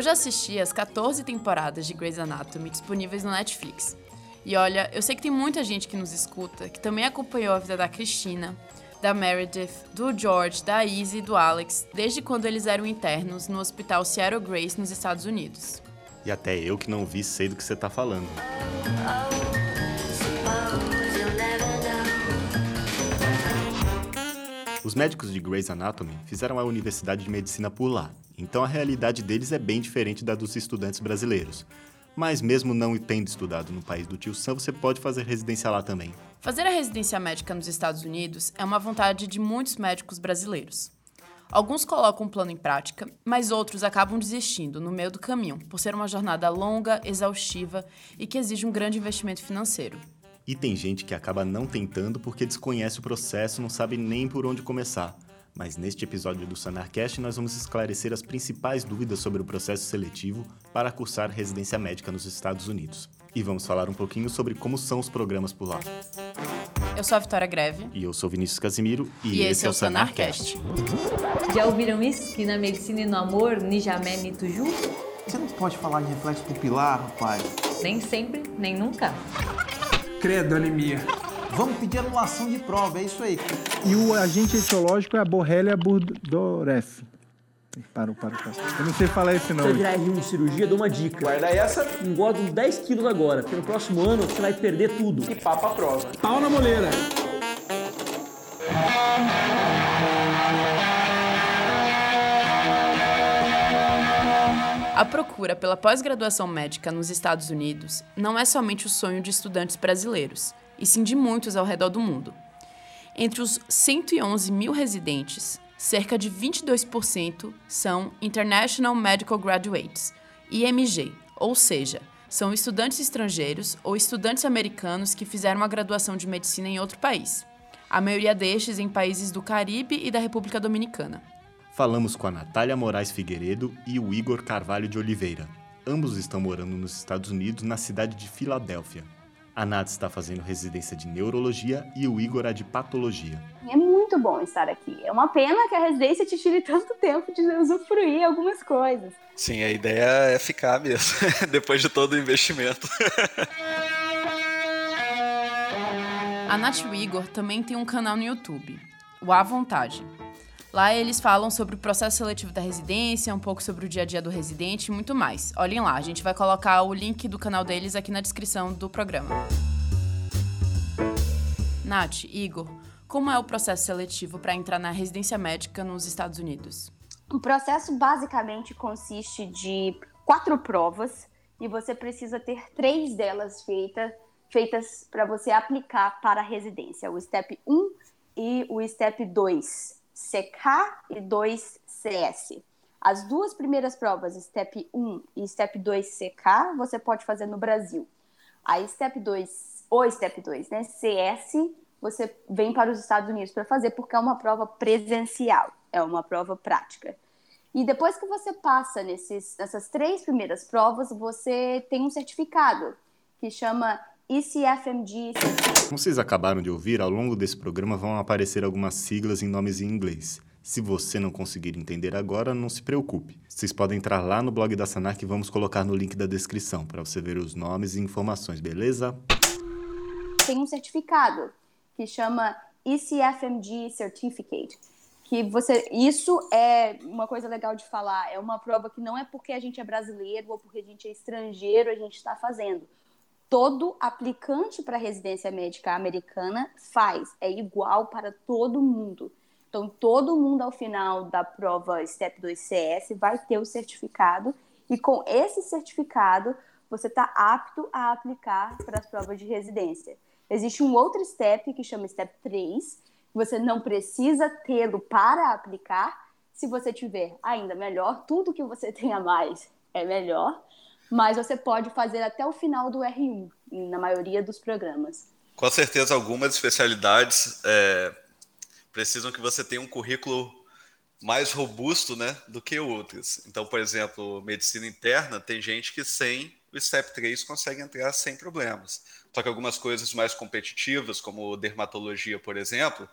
Eu já assisti as 14 temporadas de Grey's Anatomy disponíveis no Netflix. E olha, eu sei que tem muita gente que nos escuta que também acompanhou a vida da Cristina, da Meredith, do George, da Izzy e do Alex desde quando eles eram internos no hospital Seattle Grace nos Estados Unidos. E até eu que não vi sei do que você tá falando. Os médicos de Grey's Anatomy fizeram a Universidade de Medicina por lá, então a realidade deles é bem diferente da dos estudantes brasileiros. Mas mesmo não tendo estudado no país do tio Sam, você pode fazer residência lá também. Fazer a residência médica nos Estados Unidos é uma vontade de muitos médicos brasileiros. Alguns colocam o plano em prática, mas outros acabam desistindo no meio do caminho, por ser uma jornada longa, exaustiva e que exige um grande investimento financeiro. E tem gente que acaba não tentando porque desconhece o processo, não sabe nem por onde começar. Mas neste episódio do Sanarcast nós vamos esclarecer as principais dúvidas sobre o processo seletivo para cursar residência médica nos Estados Unidos. E vamos falar um pouquinho sobre como são os programas por lá. Eu sou a Vitória Greve. E eu sou Vinícius Casimiro. E, e esse, é o Sanarcast. Já ouviram isso? Que na medicina e no amor, Nijamé Nituju? Você não pode falar de reflexo pupilar, rapaz. Nem sempre, nem nunca. Credo, anemia. Vamos pedir anulação de prova, é isso aí. E o agente etiológico é a Borrelia burgdorferi. Parou, parou, parou. Eu não sei falar esse nome. Se virar R1 de cirurgia, dou uma dica. Guarda essa. Engorda uns 10 quilos agora, porque no próximo ano você vai perder tudo. E papa a prova. Pau na moleira. A procura pela pós-graduação médica nos Estados Unidos não é somente o sonho de estudantes brasileiros, e sim de muitos ao redor do mundo. Entre os 111 mil residentes, cerca de 22% são International Medical Graduates, IMG, ou seja, são estudantes estrangeiros ou estudantes americanos que fizeram a graduação de medicina em outro país. A maioria destes em países do Caribe e da República Dominicana. Falamos com a Natália Moraes Figueiredo e o Igor Carvalho de Oliveira. Ambos estão morando nos Estados Unidos, na cidade de Filadélfia. A Nath está fazendo residência de neurologia e o Igor a de patologia. É muito bom estar aqui. É uma pena que a residência te tire tanto tempo de usufruir algumas coisas. Sim, a ideia é ficar mesmo, depois de todo o investimento. a Nath e o Igor também tem um canal no YouTube, o À Vontade. Lá eles falam sobre o processo seletivo da residência, um pouco sobre o dia a dia do residente e muito mais. Olhem lá, a gente vai colocar o link do canal deles aqui na descrição do programa. Nath, Igor, como é o processo seletivo para entrar na residência médica nos Estados Unidos? O processo basicamente consiste de quatro provas e você precisa ter três delas feita, feitas para você aplicar para a residência: o STEP 1 e o STEP 2. CK e 2 CS. As duas primeiras provas, Step 1 e Step 2 CK, você pode fazer no Brasil. A Step 2, ou Step 2, né, CS, você vem para os Estados Unidos para fazer, porque é uma prova presencial, é uma prova prática. E depois que você passa nesses, nessas três primeiras provas, você tem um certificado que chama ECFMG. Como vocês acabaram de ouvir, ao longo desse programa vão aparecer algumas siglas em nomes em inglês. Se você não conseguir entender agora, não se preocupe. Vocês podem entrar lá no blog da Sanar que vamos colocar no link da descrição para você ver os nomes e informações, beleza? Tem um certificado que chama ECFMG Certificate. Que você, isso é uma coisa legal de falar. É uma prova que não é porque a gente é brasileiro ou porque a gente é estrangeiro a gente está fazendo todo aplicante para residência médica americana faz, é igual para todo mundo. Então, todo mundo ao final da prova STEP 2 CS vai ter o certificado, e com esse certificado, você está apto a aplicar para as provas de residência. Existe um outro STEP que chama STEP 3, você não precisa tê-lo para aplicar. Se você tiver, ainda melhor, tudo que você tenha mais é melhor mas você pode fazer até o final do R1, na maioria dos programas. Com certeza, algumas especialidades é, precisam que você tenha um currículo mais robusto né, do que outras. Então, por exemplo, medicina interna, tem gente que sem o STEP 3 consegue entrar sem problemas. Só que algumas coisas mais competitivas, como dermatologia, por exemplo,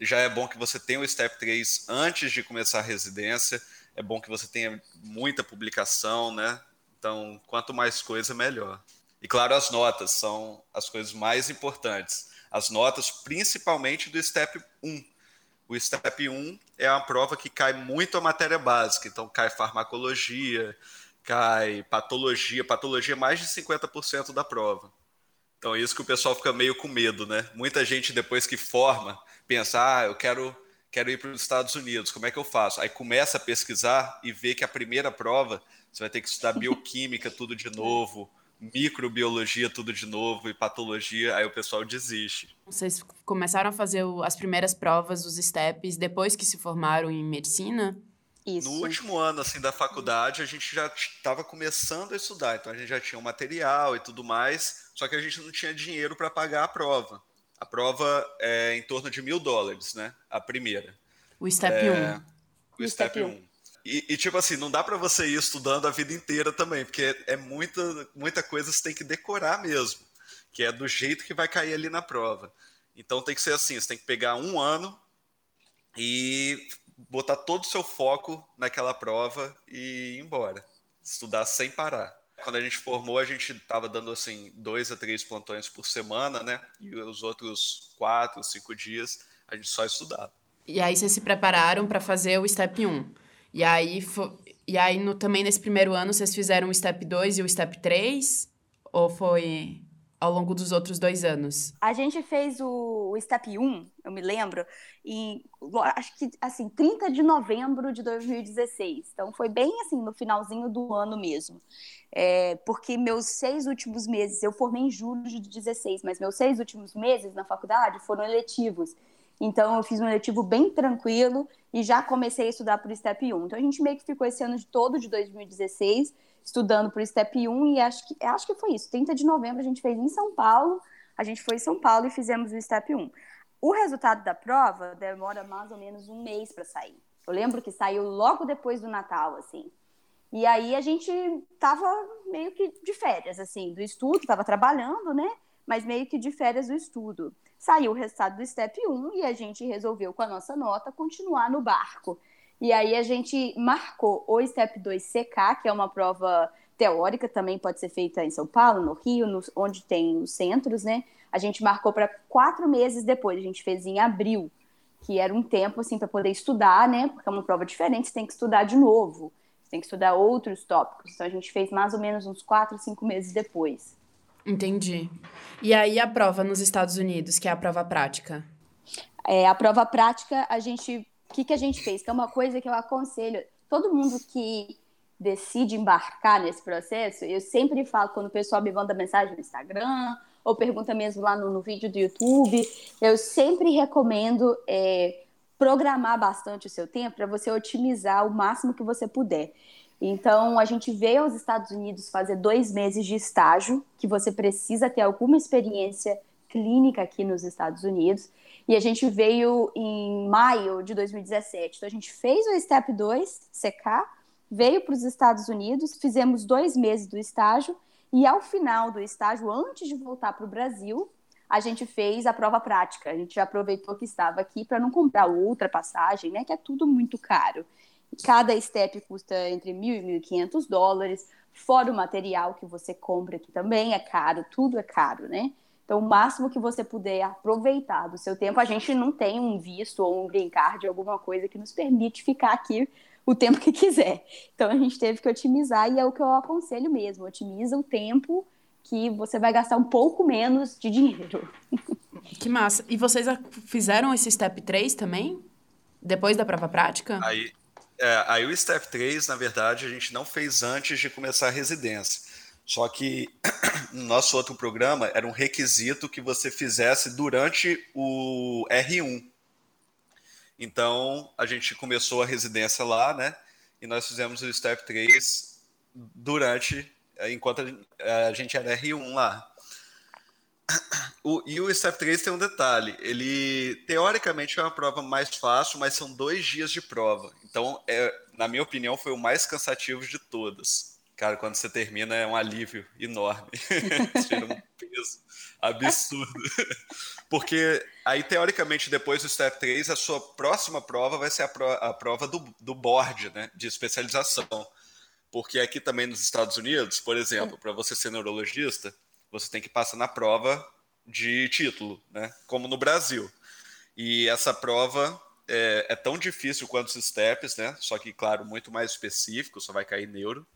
já é bom que você tenha o STEP 3 antes de começar a residência, é bom que você tenha muita publicação, né? Então, quanto mais coisa, melhor. E claro, as notas são as coisas mais importantes. As notas, principalmente do STEP 1. O STEP 1 é uma prova que cai muito a matéria básica, então cai farmacologia, cai patologia, patologia é mais de 50% da prova. Então, é isso que o pessoal fica meio com medo, né? Muita gente, depois que forma, pensa, ah, eu quero, quero ir para os Estados Unidos, como é que eu faço? Aí começa a pesquisar e vê que a primeira prova, você vai ter que estudar bioquímica, tudo de novo, microbiologia, tudo de novo, e patologia, aí o pessoal desiste. Vocês começaram a fazer as primeiras provas, os STEPs, depois que se formaram em medicina? Isso. No último ano assim da faculdade, a gente já estava começando a estudar, então a gente já tinha o material e tudo mais, só que a gente não tinha dinheiro para pagar a prova. A prova é em torno de mil dólares, né? A primeira. O Step 1. É, o, o Step 1. E, e, tipo assim, não dá para você ir estudando a vida inteira também, porque é muita, muita coisa que você tem que decorar mesmo, que é do jeito que vai cair ali na prova. Então tem que ser assim, você tem que pegar um ano e botar todo o seu foco naquela prova e ir embora. Estudar sem parar. Quando a gente formou, a gente estava dando assim dois a três plantões por semana, né? E os outros quatro, cinco dias a gente só estudava. E aí vocês se prepararam para fazer o Step 1. E aí, e aí no, também nesse primeiro ano vocês fizeram o Step 2 e o Step 3? Ou foi ao longo dos outros dois anos? A gente fez o, o Step 1, eu me lembro, em acho que assim, 30 de novembro de 2016. Então foi bem assim, no finalzinho do ano mesmo. É, porque meus seis últimos meses, eu formei em julho de 16, mas meus seis últimos meses na faculdade foram eletivos. Então eu fiz um eletivo bem tranquilo e já comecei a estudar para o Step 1. Então a gente meio que ficou esse ano de todo de 2016 estudando o Step 1 e acho que, acho que foi isso. 30 de novembro a gente fez em São Paulo, a gente foi em São Paulo e fizemos o Step 1. O resultado da prova demora mais ou menos um mês para sair. Eu lembro que saiu logo depois do Natal, assim. E aí a gente tava meio que de férias, assim, do estudo, tava trabalhando, né? Mas meio que de férias do estudo. Saiu o resultado do Step 1 e a gente resolveu, com a nossa nota, continuar no barco. E aí a gente marcou o Step 2 CK, que é uma prova teórica, também pode ser feita em São Paulo, no Rio, no, onde tem os centros, né? A gente marcou para quatro meses depois, a gente fez em abril, que era um tempo assim para poder estudar, né? Porque é uma prova diferente, você tem que estudar de novo, você tem que estudar outros tópicos. Então a gente fez mais ou menos uns quatro, cinco meses depois. Entendi. E aí a prova nos Estados Unidos, que é a prova prática? É, a prova prática, a gente o que, que a gente fez? Que é uma coisa que eu aconselho todo mundo que decide embarcar nesse processo. Eu sempre falo quando o pessoal me manda mensagem no Instagram ou pergunta mesmo lá no, no vídeo do YouTube, eu sempre recomendo é, programar bastante o seu tempo para você otimizar o máximo que você puder. Então, a gente veio aos Estados Unidos fazer dois meses de estágio, que você precisa ter alguma experiência clínica aqui nos Estados Unidos. E a gente veio em maio de 2017. Então a gente fez o Step 2, CK, veio para os Estados Unidos, fizemos dois meses do estágio, e ao final do estágio, antes de voltar para o Brasil, a gente fez a prova prática. A gente já aproveitou que estava aqui para não comprar outra passagem, né? Que é tudo muito caro. Cada step custa entre mil e mil e quinhentos dólares, fora o material que você compra aqui também é caro, tudo é caro, né? Então, o máximo que você puder aproveitar do seu tempo, a gente não tem um visto ou um green card, alguma coisa que nos permite ficar aqui o tempo que quiser. Então, a gente teve que otimizar e é o que eu aconselho mesmo: otimiza o tempo que você vai gastar um pouco menos de dinheiro. Que massa. E vocês fizeram esse step 3 também? Depois da prova prática? Aí, é, aí o step 3, na verdade, a gente não fez antes de começar a residência. Só que no nosso outro programa era um requisito que você fizesse durante o R1. Então a gente começou a residência lá, né? E nós fizemos o Step 3 durante, enquanto a gente era R1 lá. O, e o Step 3 tem um detalhe: ele teoricamente é uma prova mais fácil, mas são dois dias de prova. Então, é, na minha opinião, foi o mais cansativo de todas Cara, quando você termina é um alívio enorme. Tira um peso absurdo. Porque aí, teoricamente, depois do Step 3, a sua próxima prova vai ser a, pro, a prova do, do board, né? De especialização. Porque aqui também nos Estados Unidos, por exemplo, para você ser neurologista, você tem que passar na prova de título, né? Como no Brasil. E essa prova é, é tão difícil quanto os steps, né? Só que, claro, muito mais específico, só vai cair neuro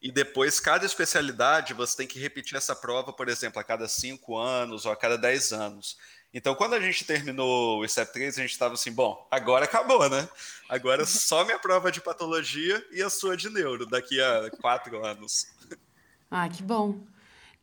e depois cada especialidade você tem que repetir essa prova, por exemplo, a cada cinco anos ou a cada dez anos. Então, quando a gente terminou o STEP 3, a gente estava assim, bom, agora acabou, né? Agora só minha prova de patologia e a sua de neuro, daqui a quatro anos. Ah, que bom.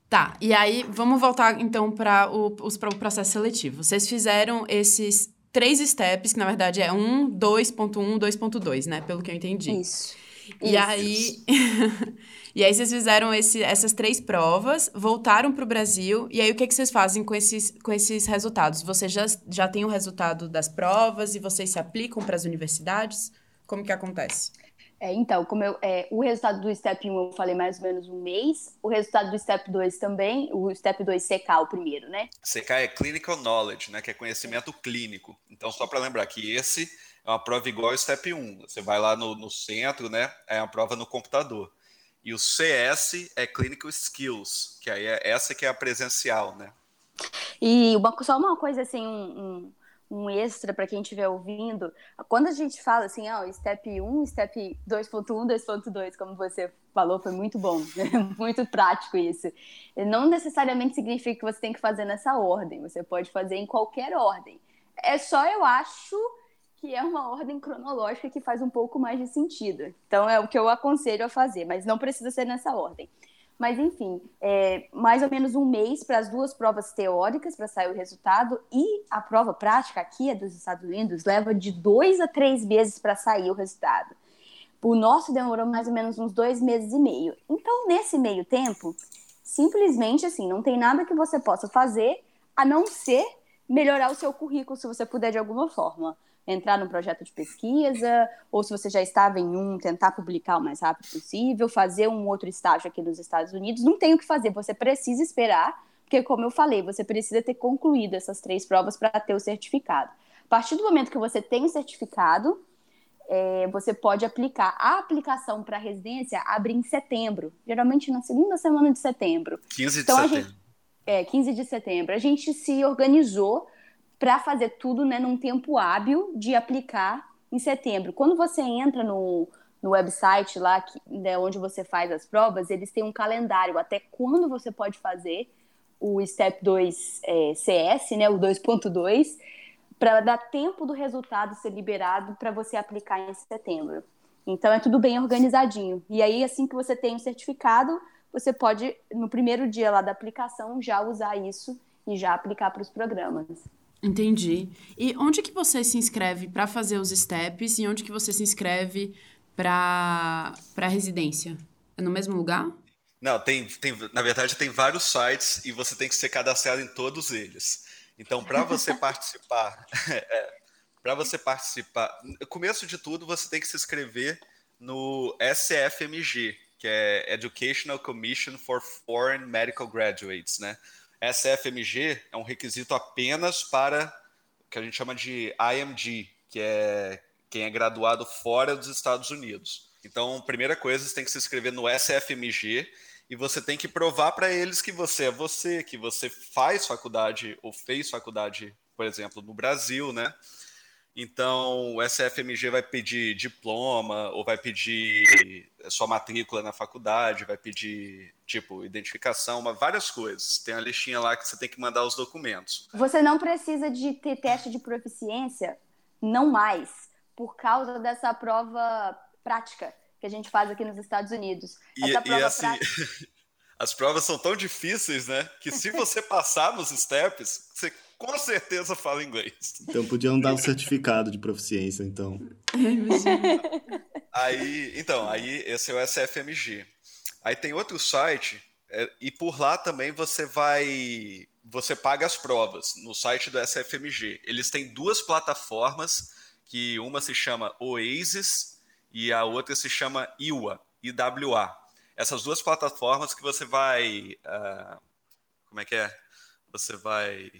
Tá, e aí vamos voltar então para o, o processo seletivo. Vocês fizeram esses três steps, que na verdade é 1, 2.1, 2.2, né? Pelo que eu entendi. Isso. E aí. e aí vocês fizeram esse, essas três provas, voltaram para o Brasil, e aí o que, que vocês fazem com esses, com esses resultados? Vocês já, já têm o resultado das provas e vocês se aplicam para as universidades? Como que acontece? É, então, como eu, é, o resultado do Step 1 eu falei mais ou menos um mês, o resultado do Step 2 também, o Step 2 CK o primeiro, né? CK é Clinical Knowledge, né, que é conhecimento clínico. Então, só para lembrar que esse é uma prova igual ao Step 1. Você vai lá no, no centro, né, é uma prova no computador. E o CS é Clinical Skills, que aí é essa que é a presencial, né? E uma, só uma coisa assim, um, um, um extra para quem estiver ouvindo, quando a gente fala assim, ó, step 1, step 2.1, 2.2, como você falou, foi muito bom, muito prático isso. Não necessariamente significa que você tem que fazer nessa ordem, você pode fazer em qualquer ordem. É só, eu acho, que é uma ordem cronológica que faz um pouco mais de sentido. Então é o que eu aconselho a fazer, mas não precisa ser nessa ordem. Mas enfim, é mais ou menos um mês para as duas provas teóricas para sair o resultado e a prova prática aqui é dos Estados Unidos leva de dois a três meses para sair o resultado. O nosso demorou mais ou menos uns dois meses e meio. Então nesse meio tempo, simplesmente assim, não tem nada que você possa fazer a não ser melhorar o seu currículo se você puder de alguma forma entrar num projeto de pesquisa, ou se você já estava em um, tentar publicar o mais rápido possível, fazer um outro estágio aqui nos Estados Unidos. Não tem o que fazer, você precisa esperar, porque, como eu falei, você precisa ter concluído essas três provas para ter o certificado. A partir do momento que você tem o certificado, é, você pode aplicar. A aplicação para residência abre em setembro, geralmente na segunda semana de setembro. 15 de então, setembro. Gente, é, 15 de setembro. A gente se organizou para fazer tudo né, num tempo hábil de aplicar em setembro. Quando você entra no, no website lá que, né, onde você faz as provas, eles têm um calendário até quando você pode fazer o Step 2 é, CS, né, o 2.2, para dar tempo do resultado ser liberado para você aplicar em setembro. Então é tudo bem organizadinho. E aí, assim que você tem o certificado, você pode, no primeiro dia lá da aplicação, já usar isso e já aplicar para os programas. Entendi. E onde que você se inscreve para fazer os steps e onde que você se inscreve para para residência? É no mesmo lugar? Não, tem, tem, na verdade tem vários sites e você tem que ser cadastrado em todos eles. Então, para você participar, é, para você participar, começo de tudo, você tem que se inscrever no SFMG, que é Educational Commission for Foreign Medical Graduates, né? SFMG é um requisito apenas para o que a gente chama de IMG, que é quem é graduado fora dos Estados Unidos. Então, primeira coisa, você tem que se inscrever no SFMG e você tem que provar para eles que você é você, que você faz faculdade ou fez faculdade, por exemplo, no Brasil, né? Então, o SFMG vai pedir diploma, ou vai pedir sua matrícula na faculdade, vai pedir, tipo, identificação, uma, várias coisas. Tem a listinha lá que você tem que mandar os documentos. Você não precisa de ter teste de proficiência, não mais, por causa dessa prova prática que a gente faz aqui nos Estados Unidos. E, Essa prova e assim, prática... as provas são tão difíceis, né? Que se você passar nos steps, você com certeza fala inglês. Então podiam dar o um certificado de proficiência, então. aí, então, aí esse é o SFMG. Aí tem outro site é, e por lá também você vai, você paga as provas no site do SFMG. Eles têm duas plataformas que uma se chama Oasis e a outra se chama IWA, IWA. essas duas plataformas que você vai. Uh, como é que é? Você vai.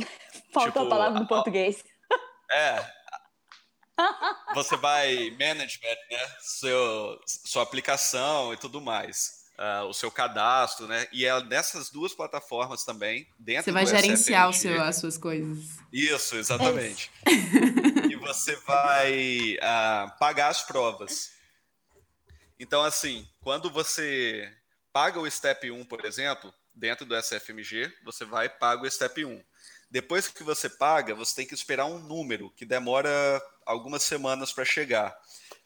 Falta tipo, a palavra no português. É. Você vai management, né? Seu, sua aplicação e tudo mais. Uh, o seu cadastro, né? E é nessas duas plataformas também, dentro Você vai gerenciar o seu, as suas coisas. Isso, exatamente. É e você vai uh, pagar as provas. Então, assim, quando você paga o Step 1, por exemplo, dentro do SFMG, você vai e paga o Step 1. Depois que você paga, você tem que esperar um número que demora algumas semanas para chegar,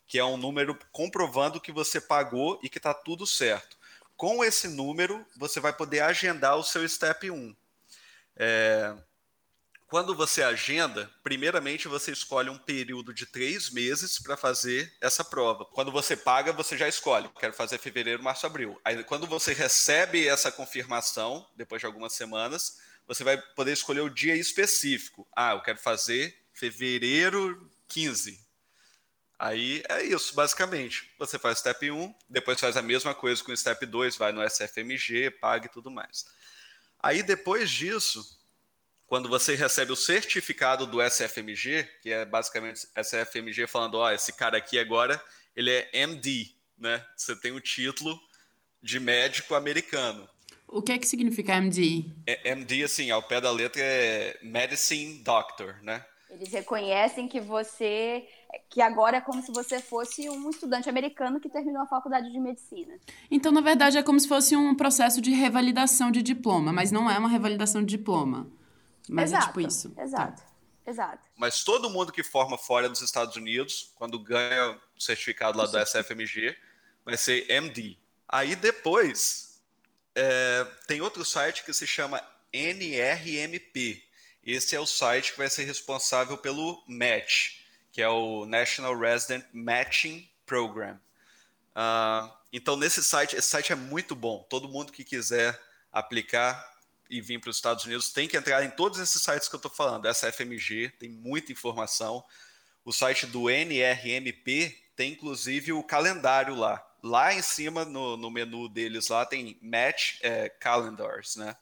que é um número comprovando que você pagou e que está tudo certo. Com esse número, você vai poder agendar o seu Step 1. É, quando você agenda, primeiramente você escolhe um período de três meses para fazer essa prova. Quando você paga, você já escolhe. Quero fazer fevereiro, março, abril. Aí, quando você recebe essa confirmação, depois de algumas semanas, você vai poder escolher o dia específico. Ah, eu quero fazer fevereiro 15. Aí é isso, basicamente. Você faz step 1, depois faz a mesma coisa com o step 2, vai no SFMG, paga e tudo mais. Aí depois disso, quando você recebe o certificado do SFMG, que é basicamente SFMG falando, ó, oh, esse cara aqui agora, ele é MD, né? Você tem o título de médico americano. O que é que significa MD? É, MD, assim, ao pé da letra é Medicine Doctor, né? Eles reconhecem que você, que agora é como se você fosse um estudante americano que terminou a faculdade de medicina. Então, na verdade, é como se fosse um processo de revalidação de diploma, mas não é uma revalidação de diploma. Mas exato, é tipo isso. Exato. Tá. Exato. Mas todo mundo que forma fora dos Estados Unidos, quando ganha o certificado lá do SFMG, vai ser MD. Aí depois é, tem outro site que se chama NRMP. Esse é o site que vai ser responsável pelo match, que é o National Resident Matching Program. Uh, então, nesse site, esse site é muito bom. Todo mundo que quiser aplicar e vir para os Estados Unidos, tem que entrar em todos esses sites que eu estou falando. Essa FMG tem muita informação. O site do NRMP tem inclusive o calendário lá. Lá em cima, no, no menu deles, lá tem Match é, Calendars, né?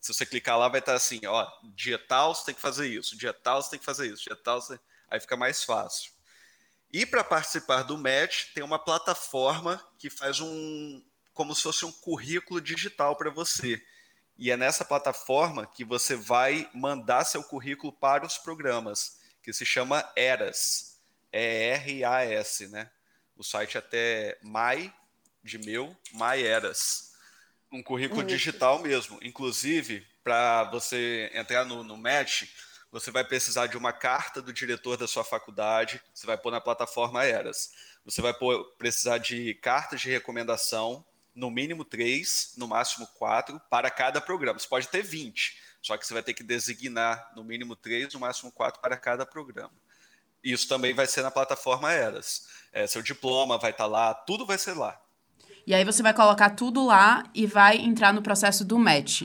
Se você clicar lá, vai estar assim, ó, dia tal você tem que fazer isso, dia tal você tem que fazer isso, dia tal você... Aí fica mais fácil. E para participar do Match, tem uma plataforma que faz um, como se fosse um currículo digital para você. E é nessa plataforma que você vai mandar seu currículo para os programas, que se chama ERAS. E-R-A-S, né? O site até Mai, de meu, Mai Eras. Um currículo Isso. digital mesmo. Inclusive, para você entrar no, no Match, você vai precisar de uma carta do diretor da sua faculdade, você vai pôr na plataforma Eras. Você vai pôr, precisar de cartas de recomendação, no mínimo três, no máximo quatro, para cada programa. Você pode ter 20, só que você vai ter que designar no mínimo três, no máximo quatro para cada programa. Isso também vai ser na plataforma Eras. É, seu diploma vai estar tá lá, tudo vai ser lá. E aí você vai colocar tudo lá e vai entrar no processo do match.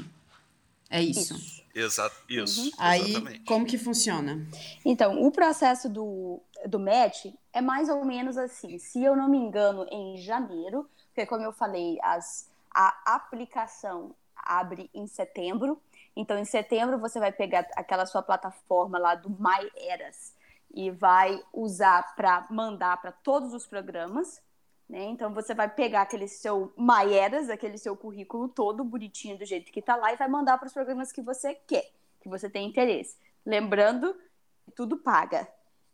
É isso. Isso. Exato, isso. Uhum. Aí, como que funciona? Então, o processo do, do match é mais ou menos assim. Se eu não me engano, em janeiro, porque como eu falei, as, a aplicação abre em setembro. Então, em setembro, você vai pegar aquela sua plataforma lá do MyEras e vai usar para mandar para todos os programas. Né? Então, você vai pegar aquele seu MyEras, aquele seu currículo todo bonitinho do jeito que está lá, e vai mandar para os programas que você quer, que você tem interesse. Lembrando, tudo paga.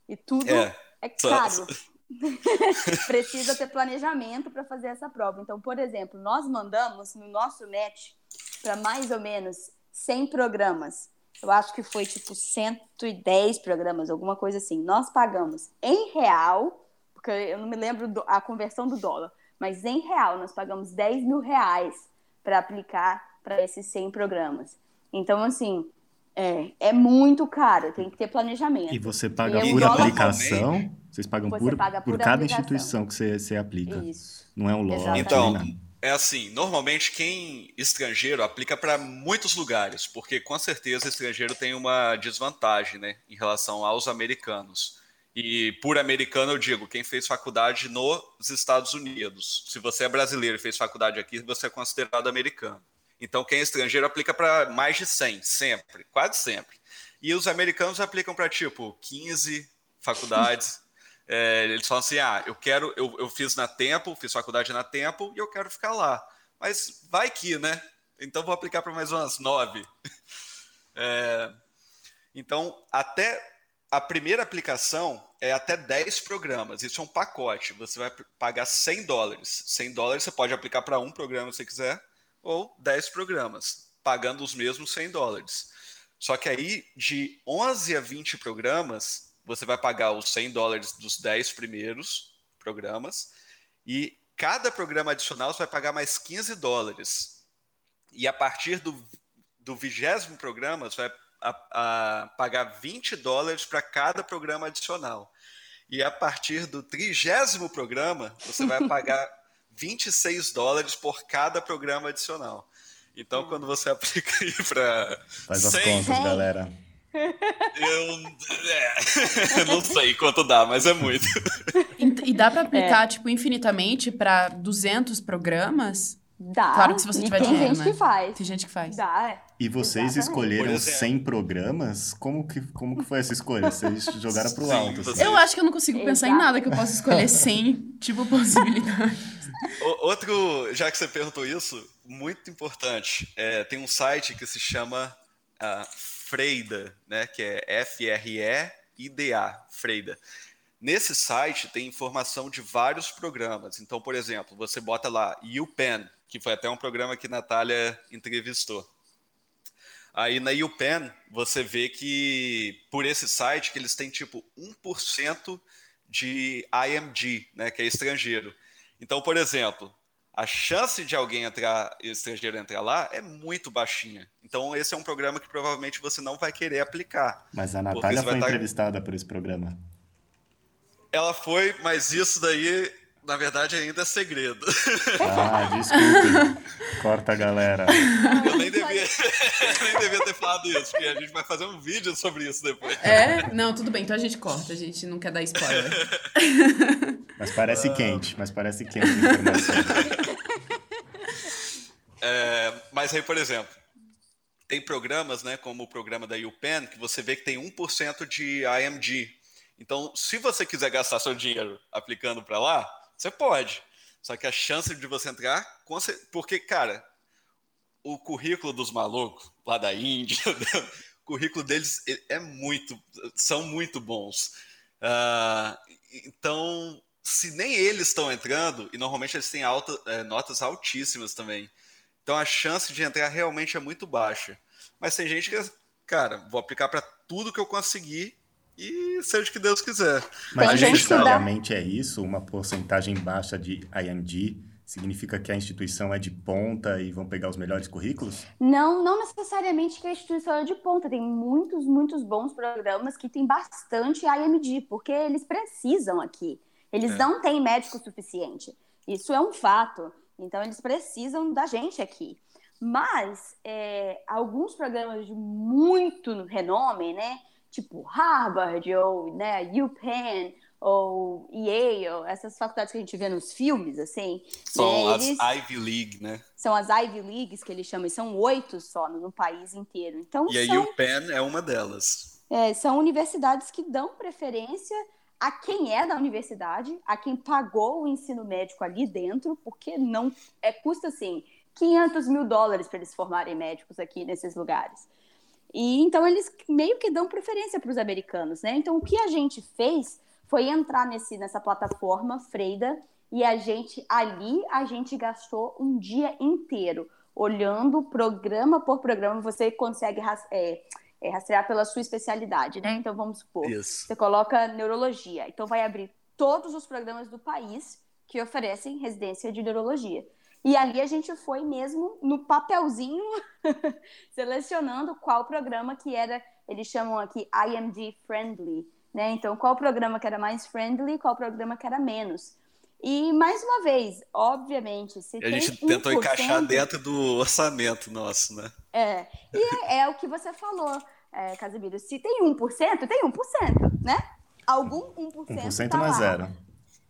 E tudo é, é caro. precisa ter planejamento para fazer essa prova. Então, por exemplo, nós mandamos no nosso net para mais ou menos 100 programas. Eu acho que foi tipo 110 programas, alguma coisa assim. Nós pagamos em real, porque eu não me lembro do, a conversão do dólar, mas em real nós pagamos 10 mil reais para aplicar para esses 100 programas. Então, assim, é, é muito caro, tem que ter planejamento. E você paga e por aplicação? Vocês pagam você por, paga por, por cada instituição que você, você aplica. Isso. Não é um lote. Então, é assim, normalmente quem estrangeiro aplica para muitos lugares, porque com certeza estrangeiro tem uma desvantagem, né, em relação aos americanos. E por americano eu digo, quem fez faculdade nos Estados Unidos. Se você é brasileiro e fez faculdade aqui, você é considerado americano. Então quem é estrangeiro aplica para mais de 100, sempre, quase sempre. E os americanos aplicam para tipo 15 faculdades. É, eles falam assim: ah, eu quero, eu, eu fiz na tempo, fiz faculdade na tempo e eu quero ficar lá. Mas vai que, né? Então vou aplicar para mais umas nove. É, então, até a primeira aplicação é até 10 programas. Isso é um pacote. Você vai pagar 100 dólares. 100 dólares você pode aplicar para um programa se quiser, ou 10 programas, pagando os mesmos 100 dólares. Só que aí, de 11 a 20 programas, você vai pagar os 100 dólares dos 10 primeiros programas, e cada programa adicional você vai pagar mais 15 dólares. E a partir do, do vigésimo programa, você vai a, a pagar 20 dólares para cada programa adicional. E a partir do trigésimo programa, você vai pagar 26 dólares por cada programa adicional. Então, quando você aplica aí para. Faz 100, as contas, galera. Eu é, não sei quanto dá, mas é muito. E, e dá para aplicar, é. tipo, infinitamente para 200 programas? Dá. Claro que se você tiver tem dinheiro, gente né? que faz. Tem gente que faz. Dá. E vocês Exatamente. escolheram Por exemplo. 100 programas? Como que, como que foi essa escolha? Vocês jogaram pro Sim, alto. assim. Eu acho que eu não consigo pensar em Exato. nada que eu possa escolher sem, tipo, possibilidade. O- Outro, já que você perguntou isso, muito importante. É, tem um site que se chama ah, Freida, né? Que é F-R-E-I-D-A, Freida. Nesse site tem informação de vários programas. Então, por exemplo, você bota lá UPenn, que foi até um programa que Natália entrevistou. Aí na UPenn, você vê que por esse site que eles têm tipo 1% de IMG, né, que é estrangeiro. Então, por exemplo, a chance de alguém entrar, estrangeiro entrar lá é muito baixinha. Então, esse é um programa que provavelmente você não vai querer aplicar. Mas a Natália foi tá- entrevistada por esse programa. Ela foi, mas isso daí, na verdade, ainda é segredo. Ah, desculpe. Corta a galera. Eu nem devia, eu nem devia ter falado isso, porque a gente vai fazer um vídeo sobre isso depois. É? Não, tudo bem, então a gente corta, a gente não quer dar spoiler. Mas parece quente, mas parece quente a informação. É, mas aí, por exemplo, tem programas, né, como o programa da UPenn, que você vê que tem 1% de IMG. Então, se você quiser gastar seu dinheiro aplicando para lá, você pode. Só que a chance de você entrar, porque, cara, o currículo dos malucos lá da Índia, o currículo deles é muito, são muito bons. Ah, então, se nem eles estão entrando, e normalmente eles têm alta, eh, notas altíssimas também. Então a chance de entrar realmente é muito baixa. Mas tem gente que, cara, vou aplicar para tudo que eu conseguir e seja o que Deus quiser. Mas Tem gente é isso? Uma porcentagem baixa de IMG significa que a instituição é de ponta e vão pegar os melhores currículos? Não, não necessariamente que a instituição é de ponta. Tem muitos, muitos bons programas que tem bastante IMD, porque eles precisam aqui. Eles É. não têm médico suficiente. Isso é um fato. Então, eles precisam da gente aqui. Mas, é, alguns programas de muito renome, né? Tipo Harvard, ou né, UPenn, ou Yale, essas faculdades que a gente vê nos filmes, assim. São né, as eles- Ivy League, né? são as Ivy Leagues que eles chamam, e são oito só no, no país inteiro. Então, E a são, UPenn é uma delas. é, são universidades que dão preferência a quem é da universidade, a quem pagou o ensino médico ali dentro, porque não é custa assim 500 mil dólares para eles formarem médicos aqui nesses lugares. E então eles meio que dão preferência para os americanos, né? Então o que a gente fez foi entrar nesse, nessa plataforma Freida e a gente ali a gente gastou um dia inteiro olhando programa por programa. Você consegue é, é, rastrear pela sua especialidade, né? Então vamos supor, Isso. você coloca neurologia, então vai abrir todos os programas do país que oferecem residência de neurologia. E ali a gente foi mesmo no papelzinho selecionando qual programa que era, eles chamam aqui IMD friendly, né? Então, qual programa que era mais friendly, qual programa que era menos. E mais uma vez, obviamente, se a gente tentou 1%, encaixar dentro do orçamento nosso, né? É, e é, é o que você falou, é, Casimiro. Se tem 1%, tem 1%, né? algum 1%, 1% está não é lá. zero.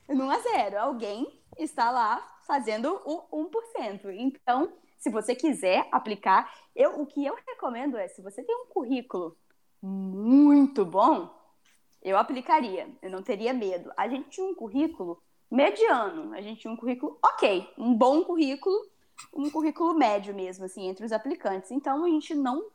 Não é zero. Alguém está lá fazendo o 1%. Então, se você quiser aplicar, eu, o que eu recomendo é, se você tem um currículo muito bom, eu aplicaria. Eu não teria medo. A gente tinha um currículo mediano. A gente tinha um currículo ok, um bom currículo, um currículo médio mesmo, assim, entre os aplicantes. Então, a gente não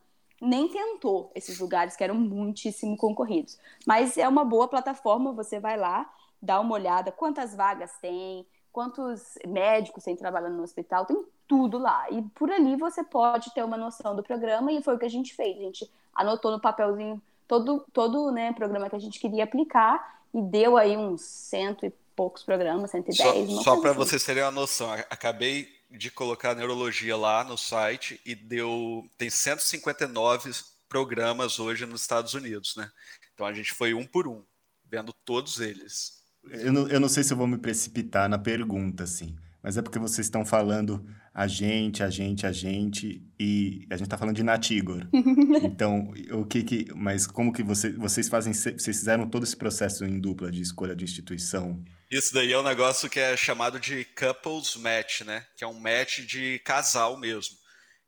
nem tentou esses lugares que eram muitíssimo concorridos. Mas é uma boa plataforma, você vai lá, dá uma olhada, quantas vagas tem, quantos médicos tem trabalhando no hospital, tem tudo lá. E por ali você pode ter uma noção do programa, e foi o que a gente fez. A gente anotou no papelzinho todo, todo né, programa que a gente queria aplicar, e deu aí uns cento e poucos programas, 110. Só, só para assim. vocês terem uma noção, acabei de colocar neurologia lá no site e deu tem 159 programas hoje nos Estados Unidos, né? Então a gente foi um por um, vendo todos eles. Eu não, eu não sei se eu vou me precipitar na pergunta, assim, mas é porque vocês estão falando a gente, a gente, a gente, e a gente está falando de Natigor. Então, o que que... Mas como que você, vocês fazem... Vocês fizeram todo esse processo em dupla de escolha de instituição? Isso daí é um negócio que é chamado de couples match, né? Que é um match de casal mesmo.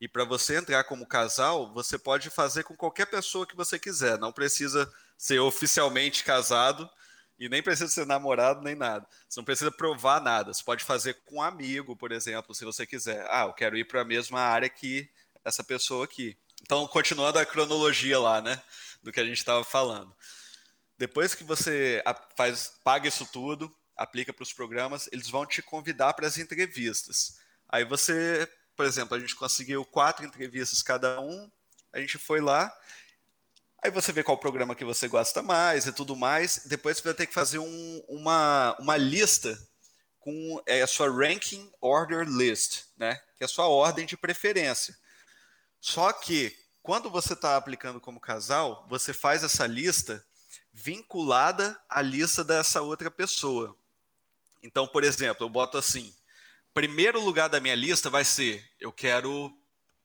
E para você entrar como casal, você pode fazer com qualquer pessoa que você quiser. Não precisa ser oficialmente casado e nem precisa ser namorado nem nada. Você não precisa provar nada. Você pode fazer com um amigo, por exemplo, se você quiser. Ah, eu quero ir para a mesma área que essa pessoa aqui. Então, continuando a cronologia lá, né? Do que a gente estava falando. Depois que você faz, paga isso tudo, aplica para os programas, eles vão te convidar para as entrevistas. Aí você, por exemplo, a gente conseguiu quatro entrevistas cada um, a gente foi lá, aí você vê qual programa que você gosta mais e tudo mais. Depois você vai ter que fazer um- uma, uma lista com é, a sua ranking order list, né? Que é a sua ordem de preferência. Só que quando você está aplicando como casal, você faz essa lista vinculada à lista dessa outra pessoa. Então, por exemplo, eu boto assim: primeiro lugar da minha lista vai ser eu quero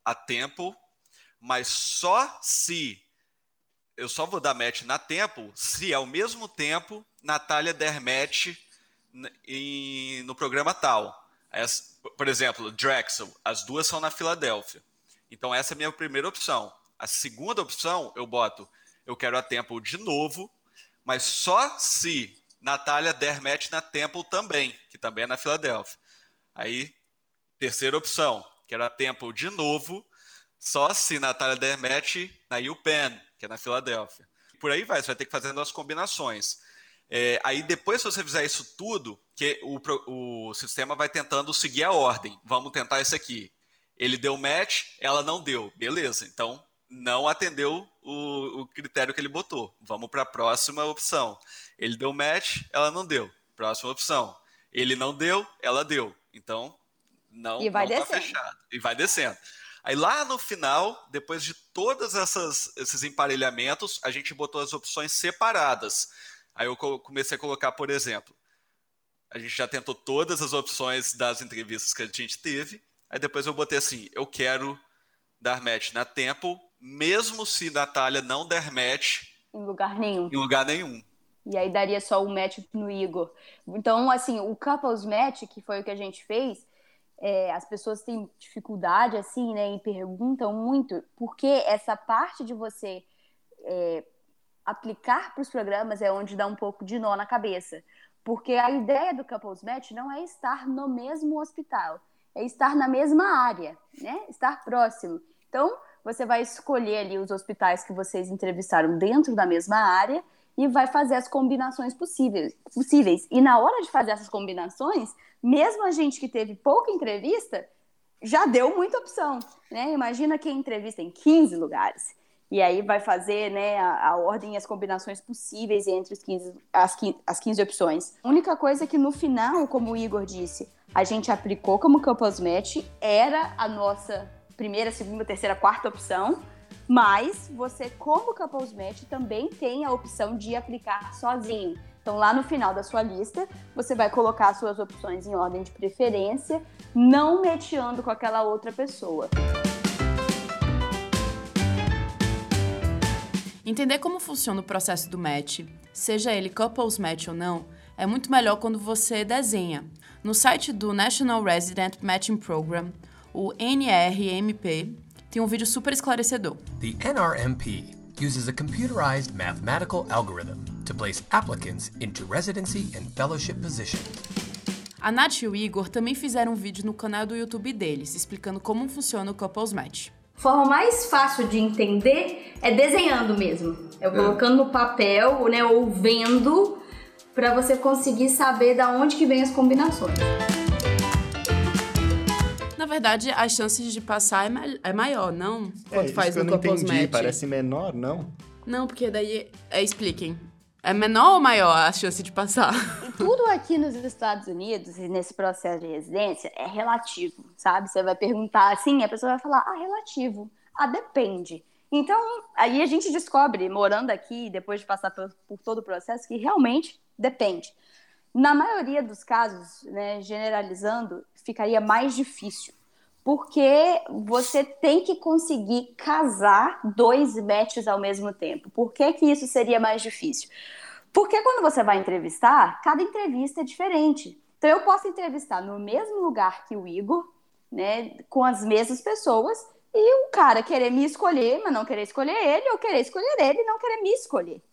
a tempo, mas só se eu só vou dar match na tempo se ao mesmo tempo Natália der match em- no programa tal. Por exemplo, Drexel, as duas são na Filadélfia. Então essa é a minha primeira opção. A segunda opção eu boto eu quero a Temple de novo, mas só se Natália der match na Temple também, que também é na Filadélfia. Aí, terceira opção, quero a Temple de novo, só se Natália der match na UPenn, que é na Filadélfia. Por aí vai, você vai ter que fazer as combinações. É, aí depois que você fizer isso tudo, que o, o sistema vai tentando seguir a ordem. Vamos tentar esse aqui. Ele deu match, ela não deu. Beleza, então não atendeu o, o critério que ele botou. Vamos para a próxima opção. Ele deu match, ela não deu. Próxima opção. Ele não deu, ela deu. Então, não, E vai não tá descendo. fechado. E vai descendo. Aí lá no final, depois de todos essas, esses emparelhamentos, a gente botou as opções separadas. Aí eu co- comecei a colocar, por exemplo, a gente já tentou todas as opções das entrevistas que a gente teve. Aí depois eu botei assim: eu quero dar match na Temple, mesmo se Natália não der match Em lugar nenhum. em lugar nenhum. E aí daria só o match no Igor. Então, assim, o couples match, que foi o que a gente fez, é, as pessoas têm dificuldade, assim, né, e perguntam muito, porque essa parte de você é, aplicar para os programas é onde dá um pouco de nó na cabeça. Porque a ideia do couples match não é estar no mesmo hospital, é estar na mesma área, né? Estar próximo. Então, você vai escolher ali os hospitais que vocês entrevistaram dentro da mesma área e vai fazer as combinações possíveis, possíveis. E na hora de fazer essas combinações, mesmo a gente que teve pouca entrevista, já deu muita opção, né? Imagina quem entrevista em 15 lugares. E aí vai fazer né, a, a ordem e as combinações possíveis entre os 15, as, 15, as 15 opções. A única coisa é que no final, como o Igor disse, a gente aplicou como couples match, era a nossa primeira, segunda, terceira, quarta opção, mas você, como couples match, também tem a opção de aplicar sozinho. Então, lá no final da sua lista, você vai colocar as suas opções em ordem de preferência, não meteando com aquela outra pessoa. Entender como funciona o processo do match, seja ele couples match ou não, é muito melhor quando você desenha. No site do National Resident Matching Program, o NRMP, tem um vídeo super esclarecedor. The NRMP uses a computerized mathematical algorithm to place applicants into residency and fellowship position. A Nath e o Igor também fizeram um vídeo no canal do YouTube deles, explicando como funciona o Couples Match. A forma mais fácil de entender é desenhando mesmo. É colocando no papel, né, ou vendo, para você conseguir saber da onde que vem as combinações. Na verdade, as chances de passar é, ma é maior, não? É, Quando isso faz que eu no não Couples entendi, Match. parece menor, não? Não, porque daí. É, expliquem. É menor ou maior a chance de passar? Tudo aqui nos Estados Unidos, nesse processo de residência, é relativo, sabe? Você vai perguntar assim, a pessoa vai falar, ah, relativo. Ah, depende. Então, aí a gente descobre, morando aqui, depois de passar por, por todo o processo, que realmente depende. Na maioria dos casos, né, generalizando, ficaria mais difícil. Porque você tem que conseguir casar dois matches ao mesmo tempo. Por que, que isso seria mais difícil? Porque quando você vai entrevistar, cada entrevista é diferente. Então eu posso entrevistar no mesmo lugar que o Igor, né, com as mesmas pessoas, e o cara querer me escolher, mas não querer escolher ele, ou querer escolher ele e não querer me escolher.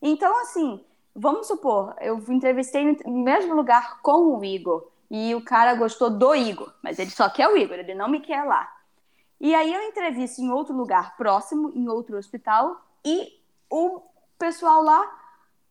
Então, assim, vamos supor, eu entrevistei no mesmo lugar com o Igor, e o cara gostou do Igor, mas ele só quer o Igor, ele não me quer lá. E aí eu entrevisto em outro lugar próximo, em outro hospital, e o pessoal lá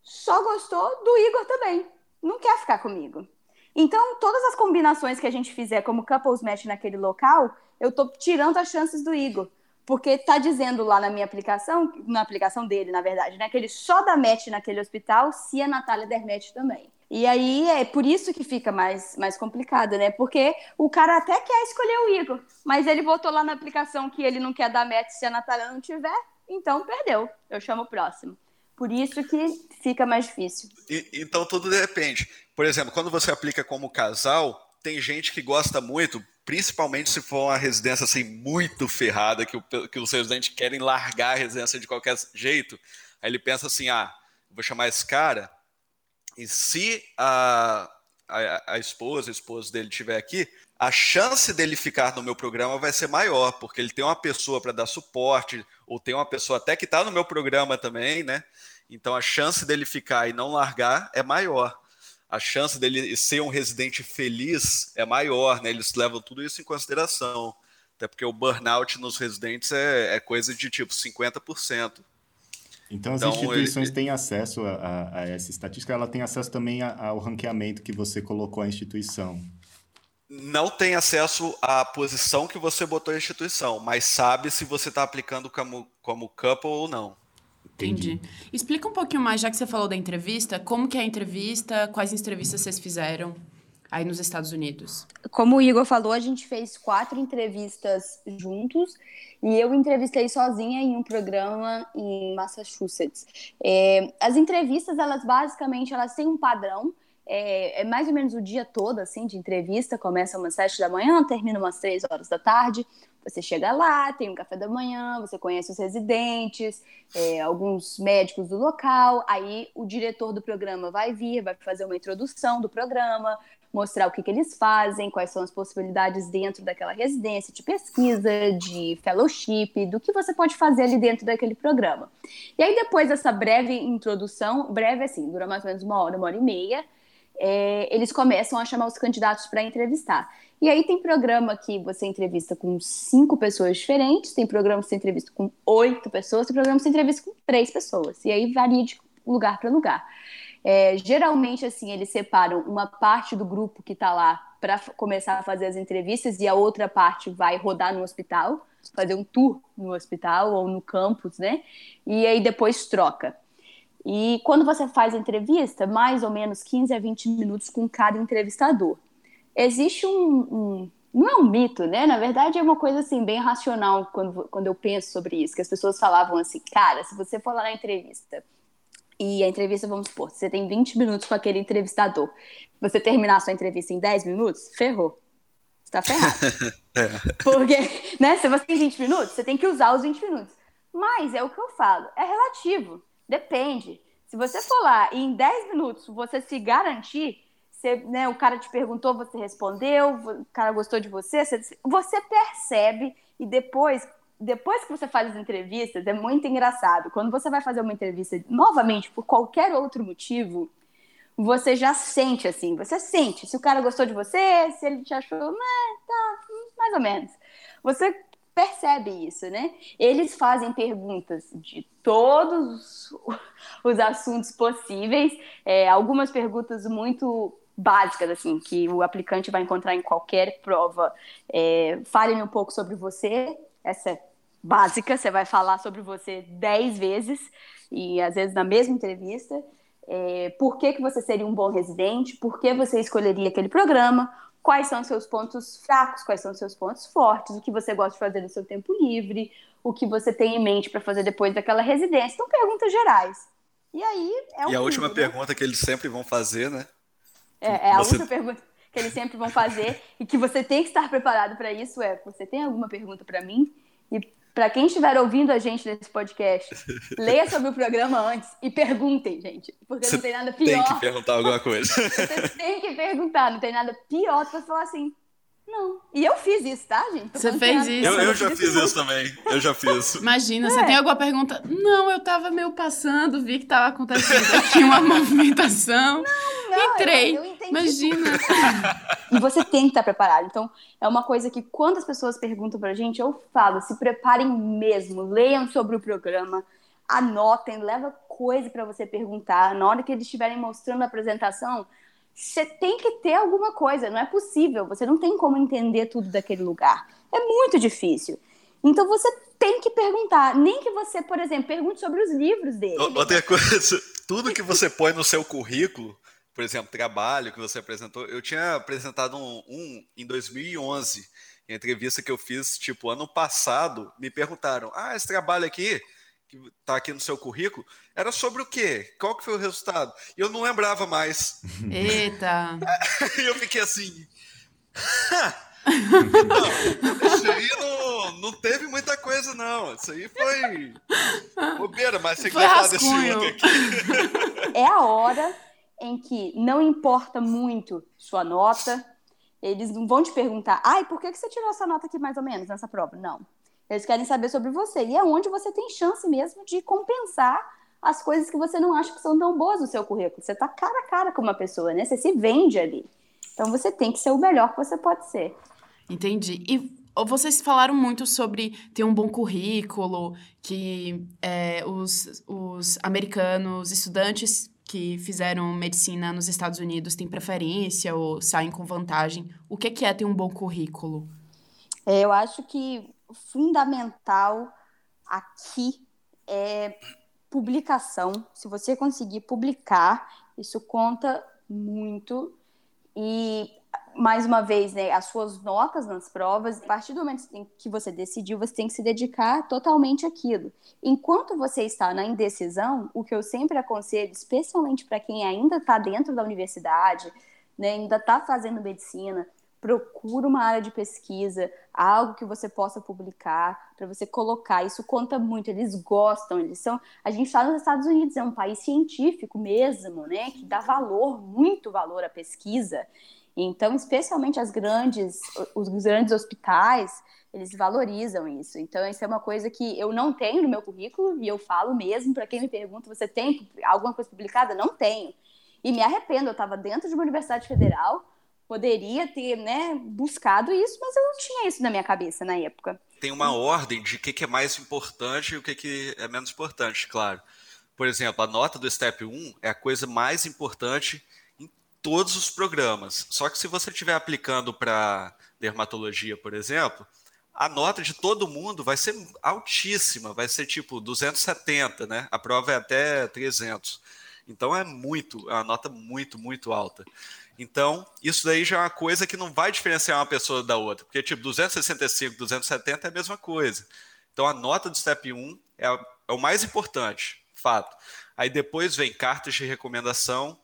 só gostou do Igor também. Não quer ficar comigo. Então, todas as combinações que a gente fizer como couples match naquele local, eu tô tirando as chances do Igor. Porque tá dizendo lá na minha aplicação, na aplicação dele, na verdade, né, que ele só dá match naquele hospital se a Natália der match também. E aí é por isso que fica mais, mais complicado, né? Porque o cara até quer escolher o Igor, mas ele botou lá na aplicação que ele não quer dar match se a Natália não tiver, então perdeu. Eu chamo o próximo. Por isso que fica mais difícil. E- então tudo depende. Por exemplo, quando você aplica como casal, tem gente que gosta muito, principalmente se for uma residência assim muito ferrada, que, o, que os residentes querem largar a residência de qualquer jeito. Aí ele pensa assim: ah, vou chamar esse cara, e se a, a, a esposa, o esposo dele estiver aqui, a chance dele ficar no meu programa vai ser maior, porque ele tem uma pessoa para dar suporte, ou tem uma pessoa até que está no meu programa também, né? Então a chance dele ficar e não largar é maior. A chance dele ser um residente feliz é maior, né? Eles levam tudo isso em consideração. Até porque o burnout nos residentes é, é coisa de tipo 50%. Então, as Então, instituições ele- têm acesso a, a- a essa estatística, ela tem acesso também a- ao ranqueamento que você colocou à instituição. Não tem acesso à posição que você botou na instituição, mas sabe se você está aplicando como, como couple ou não. Entendi. Explica um pouquinho mais, já que você falou da entrevista, como que é a entrevista, quais entrevistas vocês fizeram aí nos Estados Unidos? Como o Igor falou, a gente fez quatro entrevistas juntos e eu entrevistei sozinha em um programa em Massachusetts. É, as entrevistas, elas basicamente, elas têm um padrão. É, é mais ou menos o dia todo, assim, de entrevista. Começa umas sete da manhã, termina umas três horas da tarde. Você chega lá, tem um café da manhã, você conhece os residentes, é, alguns médicos do local. Aí o diretor do programa vai vir, vai fazer uma introdução do programa, mostrar o que, que eles fazem, quais são as possibilidades dentro daquela residência, de pesquisa, de fellowship, do que você pode fazer ali dentro daquele programa. E aí, depois dessa breve introdução, breve assim, dura mais ou menos uma hora, uma hora e meia, é, eles começam a chamar os candidatos para entrevistar. E aí tem programa que você entrevista com cinco pessoas diferentes, tem programa que você entrevista com oito pessoas, tem programa que você entrevista com três pessoas. E aí varia de lugar para lugar. É, geralmente, assim, eles separam uma parte do grupo que está lá para começar a fazer as entrevistas e a outra parte vai rodar no hospital, fazer um tour no hospital ou no campus, né? E aí depois troca. E quando você faz a entrevista, mais ou menos 15 a 20 minutos com cada entrevistador. Existe um, um não é um mito, né? Na verdade, é uma coisa assim bem racional quando, quando eu penso sobre isso, que as pessoas falavam assim, cara, se você for lá na entrevista e a entrevista, vamos supor, você tem 20 minutos com aquele entrevistador, você terminar a sua entrevista em 10 minutos, ferrou. Você tá ferrado. Porque, né, se você tem 20 minutos, você tem que usar os 20 minutos. Mas é o que eu falo, é relativo, depende. Se você for lá e em 10 minutos você se garantir, você, né, o cara te perguntou, você respondeu, o cara gostou de você, você, você percebe e depois, depois que você faz as entrevistas, é muito engraçado. Quando você vai fazer uma entrevista novamente por qualquer outro motivo, você já sente assim, você sente se o cara gostou de você, se ele te achou, tá, mais ou menos. Você percebe isso, né? Eles fazem perguntas de todos os assuntos possíveis, é, algumas perguntas muito básicas, assim, que o aplicante vai encontrar em qualquer prova. É, Fale-me um pouco sobre você, essa é básica, você vai falar sobre você dez vezes, e às vezes na mesma entrevista. É, por que, que você seria um bom residente? Por que você escolheria aquele programa? quais são os seus pontos fracos, quais são os seus pontos fortes, o que você gosta de fazer no seu tempo livre, o que você tem em mente para fazer depois daquela residência. Então, perguntas gerais. E aí é o E a última né? pergunta que eles sempre vão fazer, né? É, é a você... última pergunta que eles sempre vão fazer e que você tem que estar preparado para isso é: você tem alguma pergunta para mim? E para quem estiver ouvindo a gente nesse podcast, leia sobre o programa antes e perguntem, gente. Porque Você não tem nada pior. Tem que perguntar alguma coisa. Você tem que perguntar, não tem nada pior do que falar assim. Não. E eu fiz isso, tá, gente? Você fez isso. Eu, eu já fiz isso também. Eu já fiz. Imagina, é. você tem alguma pergunta? Não, eu tava meio passando, vi que tava acontecendo aqui uma movimentação. Não, não. Entrei. Eu, eu Imagina. e você tem que estar preparado. Então, é uma coisa que quando as pessoas perguntam pra gente, eu falo, se preparem mesmo, leiam sobre o programa, anotem, leva coisa para você perguntar. Na hora que eles estiverem mostrando a apresentação, você tem que ter alguma coisa, não é possível, você não tem como entender tudo daquele lugar. É muito difícil. Então você tem que perguntar, nem que você, por exemplo, pergunte sobre os livros dele. Outra coisa, tudo que você põe no seu currículo, por exemplo, trabalho que você apresentou, eu tinha apresentado um, um em 2011, em entrevista que eu fiz, tipo, ano passado, me perguntaram, ah, esse trabalho aqui, que está aqui no seu currículo, era sobre o quê? Qual que foi o resultado? E eu não lembrava mais. Eita! E eu fiquei assim. não, isso aí não, não teve muita coisa, não. Isso aí foi bobeira, mas você quer falar desse outro aqui. É a hora em que não importa muito sua nota, eles não vão te perguntar, ai, por que você tirou essa nota aqui mais ou menos nessa prova? Não. Eles querem saber sobre você. E é onde você tem chance mesmo de compensar as coisas que você não acha que são tão boas no seu currículo. Você está cara a cara com uma pessoa, né? Você se vende ali. Então você tem que ser o melhor que você pode ser. Entendi. E vocês falaram muito sobre ter um bom currículo, que é, os, os americanos, estudantes que fizeram medicina nos Estados Unidos têm preferência ou saem com vantagem. O que é ter um bom currículo? É, eu acho que fundamental aqui é publicação. Se você conseguir publicar, isso conta muito. E, mais uma vez, né, as suas notas nas provas, a partir do momento que você decidiu, você tem que se dedicar totalmente àquilo. Enquanto você está na indecisão, o que eu sempre aconselho, especialmente para quem ainda está dentro da universidade, né, ainda está fazendo medicina, procura uma área de pesquisa, algo que você possa publicar, para você colocar. Isso conta muito, eles gostam, eles são. A gente está nos Estados Unidos, é um país científico mesmo, né? Que dá valor, muito valor à pesquisa. Então, especialmente as grandes, os grandes hospitais, eles valorizam isso. Então, isso é uma coisa que eu não tenho no meu currículo e eu falo mesmo para quem me pergunta: você tem alguma coisa publicada? Não tenho. E me arrependo, eu estava dentro de uma universidade federal poderia ter né, buscado isso, mas eu não tinha isso na minha cabeça na época. Tem uma ordem de o que, é mais importante e o que, que é menos importante, claro. Por exemplo, a nota do Step 1 é a coisa mais importante em todos os programas. Só que se você estiver aplicando para dermatologia, por exemplo, a nota de todo mundo vai ser altíssima, vai ser tipo 270, né? A prova é até 300. Então é muito, é uma nota muito, muito alta. Então, isso daí já é uma coisa que não vai diferenciar uma pessoa da outra, porque tipo 265, 270 é a mesma coisa. Então, a nota do Step 1 é, é o mais importante, fato. Aí depois vem cartas de recomendação,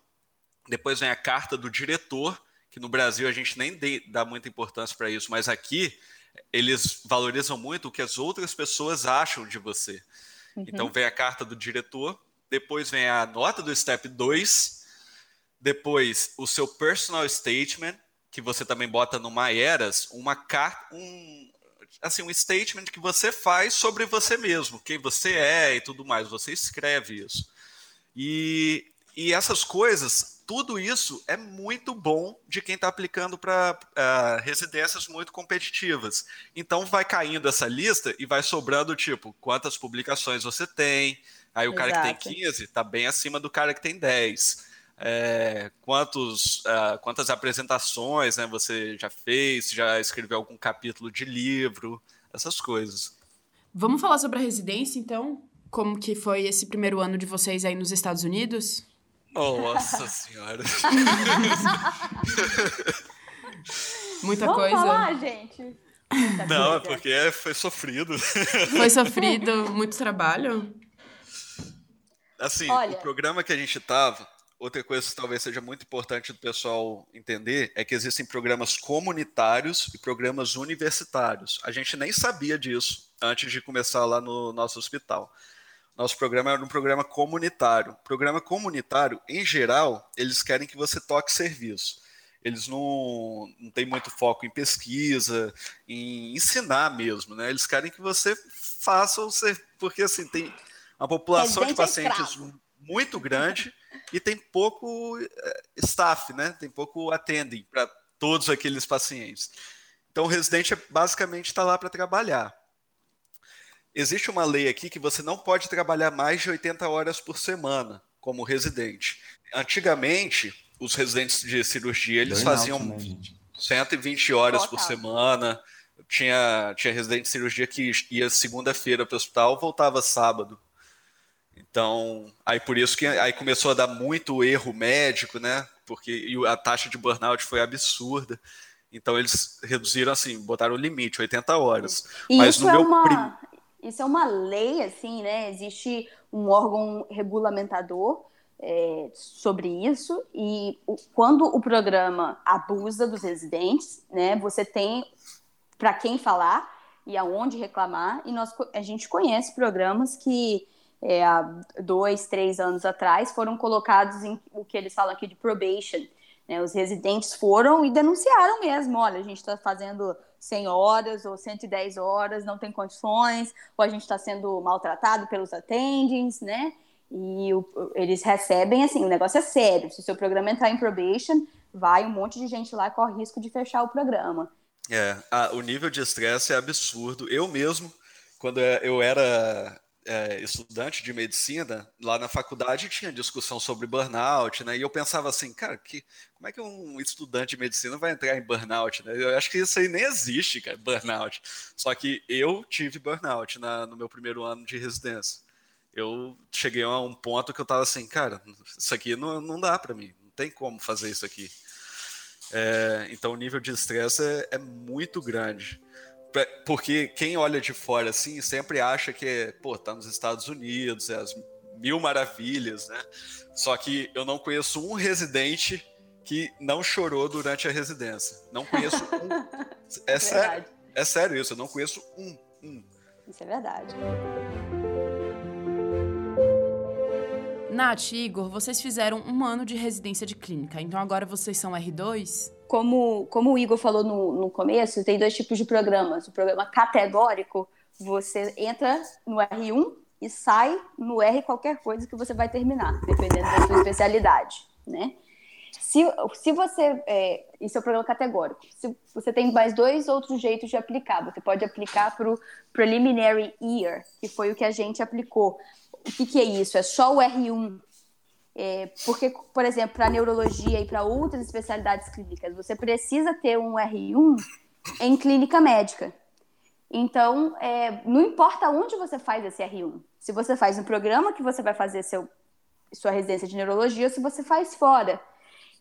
depois vem a carta do diretor, que no Brasil a gente nem dá muita importância para isso, mas aqui eles valorizam muito o que as outras pessoas acham de você. Uhum. Então vem a carta do diretor, depois vem a nota do step 2, depois o seu personal statement, que você também bota no MyEras, uma carta, um, assim, um statement que você faz sobre você mesmo, quem você é e tudo mais, você escreve isso. E, e essas coisas, tudo isso é muito bom de quem está aplicando para uh, é, residências muito competitivas. Então vai caindo essa lista e vai sobrando, tipo, quantas publicações você tem. Aí o Exato. cara que tem 15 está bem acima do cara que tem 10 é, quantos, uh, quantas apresentações né, você já fez, já escreveu algum capítulo de livro, essas coisas. Vamos falar sobre a residência, então? Como que foi esse primeiro ano de vocês aí nos Estados Unidos? Nossa senhora! Muita Vamos coisa. falar, gente. Muita Não, é porque foi sofrido. Foi sofrido, muito trabalho. Assim, Olha... o programa que a gente tava, Outra coisa que talvez seja muito importante do pessoal entender é que existem programas comunitários e programas universitários. A gente nem sabia disso antes de começar lá no nosso hospital. Nosso programa era um programa comunitário. Programa comunitário, em geral, eles querem que você toque serviço. Eles não, não têm muito foco em pesquisa, em ensinar mesmo, né? Eles querem que você faça o ser, porque assim tem uma população de pacientes muito grande e tem pouco eh, staff, né? Tem pouco attending para todos aqueles pacientes. Então o residente basicamente está lá para trabalhar. Existe uma lei aqui que você não pode trabalhar mais de 80 horas por semana como residente. Antigamente, os residentes de cirurgia eles faziam 120 horas por semana. Tinha, tinha residente de cirurgia que ia segunda-feira para o hospital, voltava sábado. Então, aí por isso que aí começou a dar muito erro médico, né? Porque a taxa de burnout foi absurda. Então eles reduziram assim, botaram o limite, 80 horas. E Mas isso no é meu uma, prim... isso é uma lei, assim, né? Existe um órgão regulamentador é, sobre isso e o, quando o programa abusa dos residentes, né? Você tem para quem falar e aonde reclamar. E nós a gente conhece programas que é, há dois, três anos atrás, foram colocados em o que eles falam aqui de probation. Né? Os residentes foram e denunciaram mesmo: olha, a gente está fazendo 100 horas ou 110 horas, não tem condições, ou a gente está sendo maltratado pelos attendings, né? E o, eles recebem, assim, o negócio é sério. Se o seu programa entrar em probation, vai um monte de gente lá corre risco de fechar o programa. É, a, o nível de estresse é absurdo. Eu mesmo, quando eu era é, estudante de medicina, lá na faculdade tinha discussão sobre burnout, né? E eu pensava assim, cara, que, como é que um estudante de medicina vai entrar em burnout, né? Eu acho que isso aí nem existe, cara, burnout. Só que eu tive burnout na, no meu primeiro ano de residência. Eu cheguei a um ponto que eu tava assim, cara, isso aqui não, não dá para mim, não tem como fazer isso aqui. É, então o nível de estresse é, é muito grande. Porque quem olha de fora assim sempre acha que, pô, tá nos Estados Unidos, é as mil maravilhas, né? Só que eu não conheço um residente que não chorou durante a residência. Não conheço um. É, é sério, é sério isso, eu não conheço um. um. Isso é verdade. Nath Igor, vocês fizeram um ano de residência de clínica, então agora vocês são R2? como, como o Igor falou no, no começo, tem dois tipos de programas. O programa categórico, você entra no R1 e sai no R qualquer coisa que você vai terminar, dependendo da sua especialidade, né? Se, se você. É, isso é o programa categórico. Se você tem mais dois outros jeitos de aplicar. Você pode aplicar para o Preliminary Year, que foi o que a gente aplicou. O que, que é isso? É só o R1 é, porque, por exemplo, para neurologia e para outras especialidades clínicas, você precisa ter um R1 em clínica médica. Então, é, não importa onde você faz esse R1. Se você faz no programa que você vai fazer seu, sua residência de neurologia, ou se você faz fora.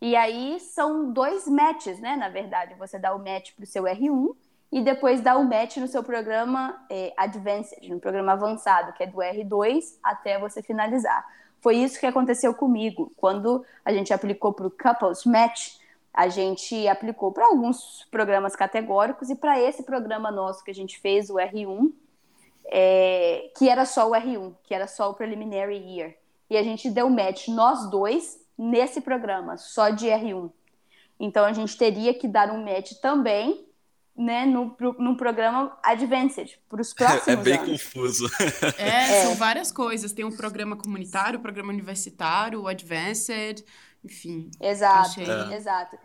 E aí são dois matches, né? Na verdade, você dá o match para o seu R1 e depois dá o match no seu programa é, Advanced, no programa avançado, que é do R2 até você finalizar. Foi isso que aconteceu comigo. Quando a gente aplicou para o Couples Match, A gente aplicou para alguns programas categóricos e para esse programa nosso que a gente fez, o R1, é, que era só o R1, que era só o Preliminary Year. E a gente deu match, nós dois, nesse programa, só de R1. Então a gente teria que dar um match também né, no, no programa Advanced, para os próximos É bem anos. confuso. É, são várias coisas. Tem o programa comunitário, o programa universitário, o Advanced, enfim. Exato, achei- exato.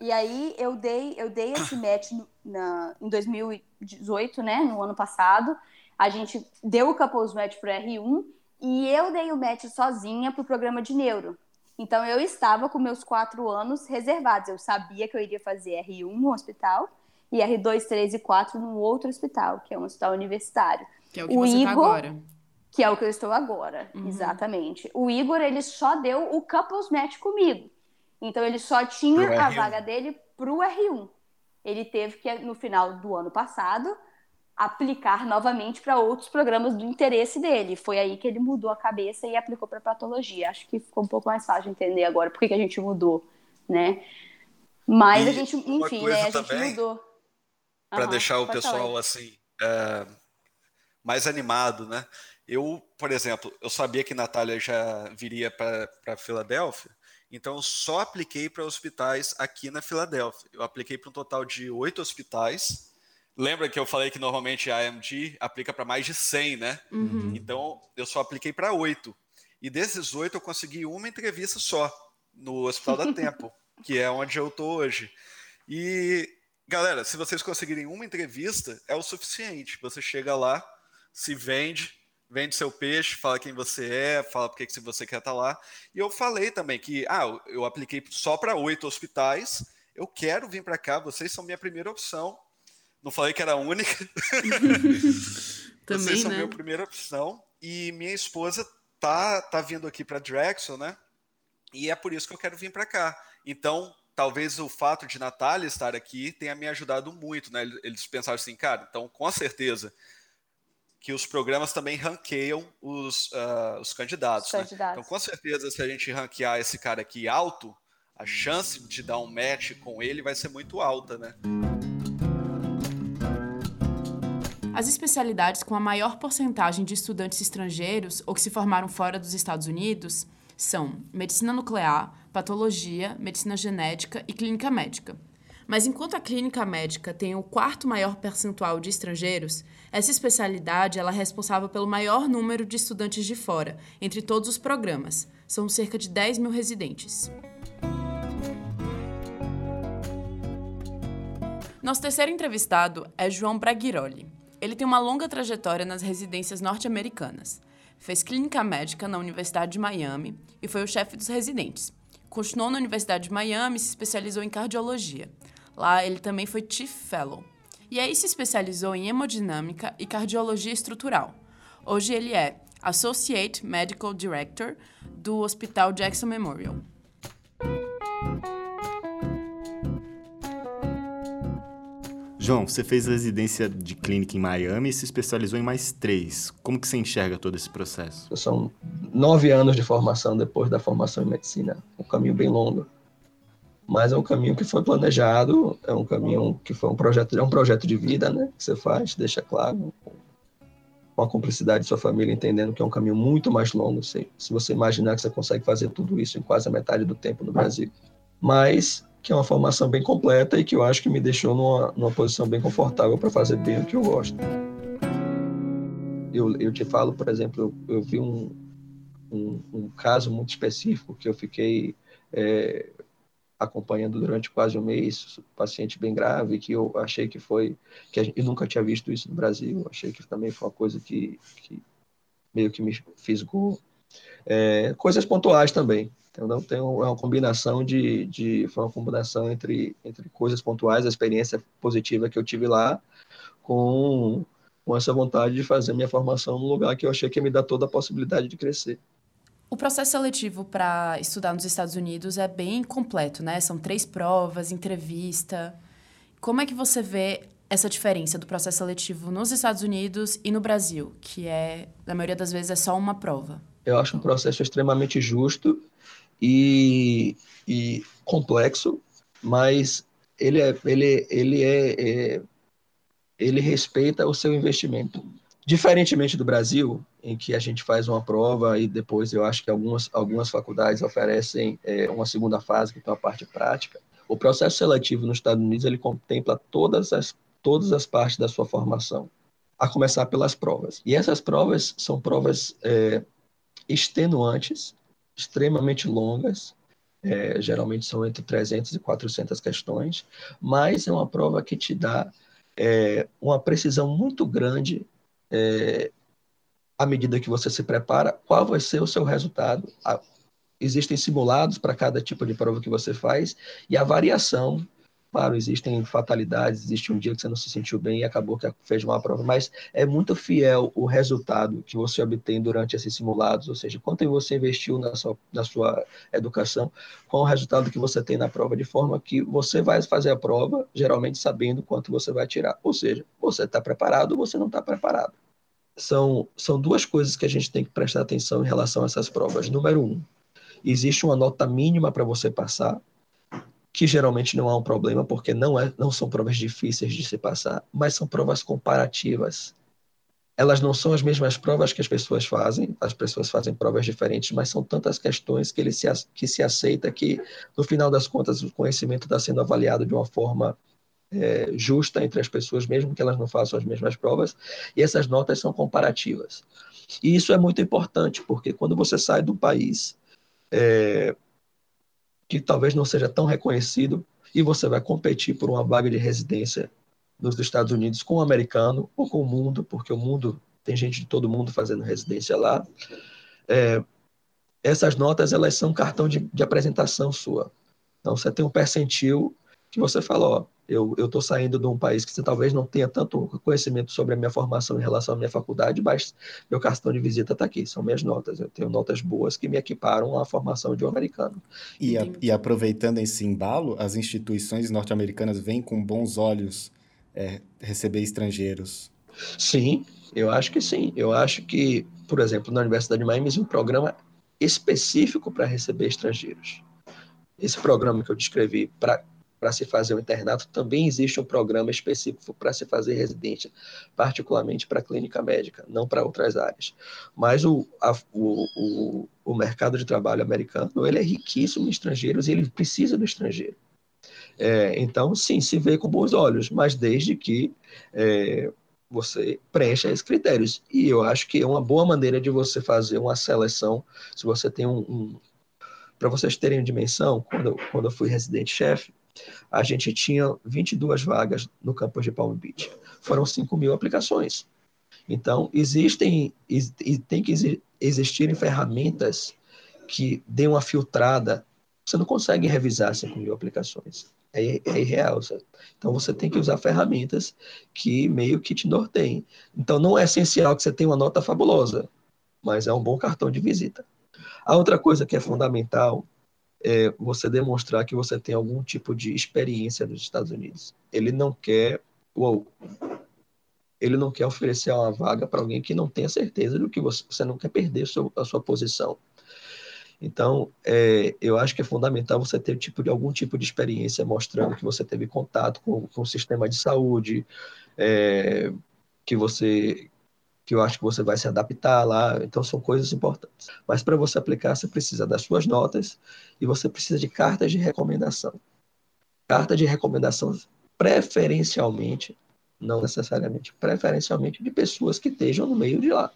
E aí eu dei, eu dei esse match no- na, em 2018, né, no ano passado. A gente deu o couples match pro R1 e eu dei o match sozinha pro programa de neuro. Então eu estava com meus quatro anos reservados. Eu sabia que eu iria fazer R1 no hospital e R2, 3 e 4 no outro hospital, que é um hospital universitário. Que é o que você tá agora. Que é o que eu estou agora, exatamente. O Igor, ele só deu o couples match comigo. Então, ele só tinha Pro a R1. vaga dele pro R1. Ele teve que, no final do ano passado, aplicar novamente para outros programas do interesse dele. Foi aí que ele mudou a cabeça e aplicou para patologia. Acho que ficou um pouco mais fácil de entender agora por que a gente mudou, né? Mas E a gente, enfim, né? A gente também, mudou. Para deixar o falar pessoal aí. assim é, mais animado, né? Eu, por exemplo, eu sabia que Natália já viria para Filadélfia, então eu só apliquei para hospitais aqui na Filadélfia. Eu apliquei para um total de oito hospitais. Lembra que eu falei que normalmente a AMG aplica para mais de 100, né? Uhum. Então eu só apliquei para oito. E desses oito eu consegui uma entrevista só no Hospital da Tempo, que é onde eu tô hoje. E galera, se vocês conseguirem uma entrevista, é o suficiente. Você chega lá, se vende, vende seu peixe, fala quem você é, fala porque que se você quer estar lá. E eu falei também que, ah, eu- eu apliquei só para oito hospitais. Eu quero vir para cá, vocês são minha primeira opção. Não falei que era a única. Também, Vocês são né? minha primeira opção. E minha esposa tá, tá vindo aqui para Drexel, né? E é por isso que eu quero vir para cá. Então, talvez o fato de Natália estar aqui tenha me ajudado muito, né? Eles pensaram assim, cara, então com certeza que os programas também ranqueiam os, ah, os candidatos. Os né? candidatos. Então, com certeza, se a gente ranquear esse cara aqui alto, a chance de dar um match com ele vai ser muito alta, né? As especialidades com a maior porcentagem de estudantes estrangeiros ou que se formaram fora dos Estados Unidos são medicina nuclear, patologia, medicina genética e clínica médica. Mas enquanto a clínica médica tem o quarto maior percentual de estrangeiros, essa especialidade ela é responsável pelo maior número de estudantes de fora, entre todos os programas. São cerca de 10 mil residentes. Nosso terceiro entrevistado é João Braghiroli. Ele tem uma longa trajetória nas residências norte-americanas. Fez clínica médica na Universidade de Miami e foi o chefe dos residentes. Continuou na Universidade de Miami e se especializou em cardiologia. Lá ele também foi Chief Fellow. E aí se especializou em hemodinâmica e cardiologia estrutural. Hoje ele é Associate Medical Director do Hospital Jackson Memorial. João, você fez residência de clínica em Miami e se especializou em mais três. Como que você enxerga todo esse processo? São nove anos de formação depois da formação em medicina. Um caminho bem longo. Mas é um caminho que foi planejado, é um caminho que foi um projeto, é um projeto de vida, né? Que você faz, deixa claro, com a cumplicidade de sua família, entendendo que é um caminho muito mais longo. Se, se você imaginar que você consegue fazer tudo isso em quase a metade do tempo no Brasil. Mas que é uma formação bem completa e que eu acho que me deixou numa, numa posição bem confortável para fazer bem o que eu gosto. Eu, eu te falo, por exemplo, eu, eu vi um, um, um, caso muito específico que eu fiquei é, acompanhando durante quase um mês, paciente bem grave, que eu achei que foi, que gente, eu nunca tinha visto isso no Brasil, achei que também foi uma coisa que, que meio que me fisgou. É, coisas pontuais também, entendeu? Tem uma combinação de, de, foi uma combinação entre, entre coisas pontuais, a experiência positiva que eu tive lá, com, com essa vontade de fazer minha formação num lugar que eu achei que ia me dar toda a possibilidade de crescer. O processo seletivo para estudar nos Estados Unidos é bem completo, né? São três provas, entrevista. Como é que você vê essa diferença do processo seletivo nos Estados Unidos e no Brasil, que é, na maioria das vezes, é só uma prova? Eu acho um processo extremamente justo e, e complexo, mas ele é, ele, ele é, é ele respeita o seu investimento. Diferentemente do Brasil, em que a gente faz uma prova e depois eu acho que algumas, algumas faculdades oferecem é, uma segunda fase, que é a parte prática, o processo seletivo nos Estados Unidos ele contempla todas as, todas as partes da sua formação, a começar pelas provas. E essas provas são provas é, extenuantes, extremamente longas, é, geralmente são entre 300 e 400 questões, mas é uma prova que te dá é, uma precisão muito grande é, à medida que você se prepara, qual vai ser o seu resultado. Existem simulados para cada tipo de prova que você faz e a variação Claro, existem fatalidades, existe um dia que você não se sentiu bem e acabou que fez uma prova, mas é muito fiel o resultado que você obtém durante esses simulados, ou seja, quanto você investiu na sua, na sua educação, com o resultado que você tem na prova, de forma que você vai fazer a prova, geralmente sabendo quanto você vai tirar. Ou seja, você está preparado ou você não está preparado. São, são duas coisas que a gente tem que prestar atenção em relação a essas provas. Número um, existe uma nota mínima para você passar, que geralmente não há um problema, porque não, é, não são provas difíceis de se passar, mas são provas comparativas. Elas não são as mesmas provas que as pessoas fazem, as pessoas fazem provas diferentes, mas são tantas questões que, ele se, que se aceita que, no final das contas, o conhecimento está sendo avaliado de uma forma é, justa entre as pessoas, mesmo que elas não façam as mesmas provas, e essas notas são comparativas. E isso é muito importante, porque quando você sai do país é, que talvez não seja tão reconhecido, e você vai competir por uma vaga de residência nos Estados Unidos com o americano ou com o mundo, porque o mundo tem gente de todo mundo fazendo residência lá. É, essas notas elas são cartão de, de apresentação sua. Então você tem um percentil que você fala, ó, eu estou saindo de um país que você talvez não tenha tanto conhecimento sobre a minha formação em relação à minha faculdade, mas meu cartão de visita está aqui, são minhas notas. Eu tenho notas boas que me equiparam à formação de um americano. E, a, e aproveitando esse embalo, as instituições norte-americanas vêm com bons olhos é, receber estrangeiros. Sim, eu acho que sim. Eu acho que, por exemplo, na Universidade de Miami existe um programa específico para receber estrangeiros. Esse programa que eu descrevi para para se fazer o internato, também existe um programa específico para se fazer residência, particularmente para a clínica médica, não para outras áreas. Mas o, a, o, o, o mercado de trabalho americano ele é riquíssimo em estrangeiros e ele precisa do estrangeiro. É, então, sim, se vê com bons olhos, mas desde que é, você preencha esses critérios. E eu acho que é uma boa maneira de você fazer uma seleção, se você tem um, um para vocês terem dimensão, quando, quando eu fui residente-chefe, a gente tinha 22 vagas no campus de Palm Beach. Foram 5 mil aplicações. Então, existem e tem que existirem ferramentas que dêem uma filtrada. Você não consegue revisar 5 mil aplicações. É, é irreal. Sabe? Então, você tem que usar ferramentas que meio que te norteiem. Então, não é essencial que você tenha uma nota fabulosa, mas é um bom cartão de visita. A outra coisa que é fundamental é você demonstrar que você tem algum tipo de experiência nos Estados Unidos. Ele não quer, uou, ele não quer oferecer uma vaga para alguém que não tenha certeza do que você, você não quer perder seu, a sua posição. Então, é, eu acho que é fundamental você ter tipo de, algum tipo de experiência mostrando que você teve contato com, com o sistema de saúde, é, que você que eu acho que você vai se adaptar lá. Então, são coisas importantes. Mas para você aplicar, você precisa das suas notas e você precisa de cartas de recomendação. Carta de recomendação, preferencialmente, não necessariamente, preferencialmente de pessoas que estejam no meio de lá.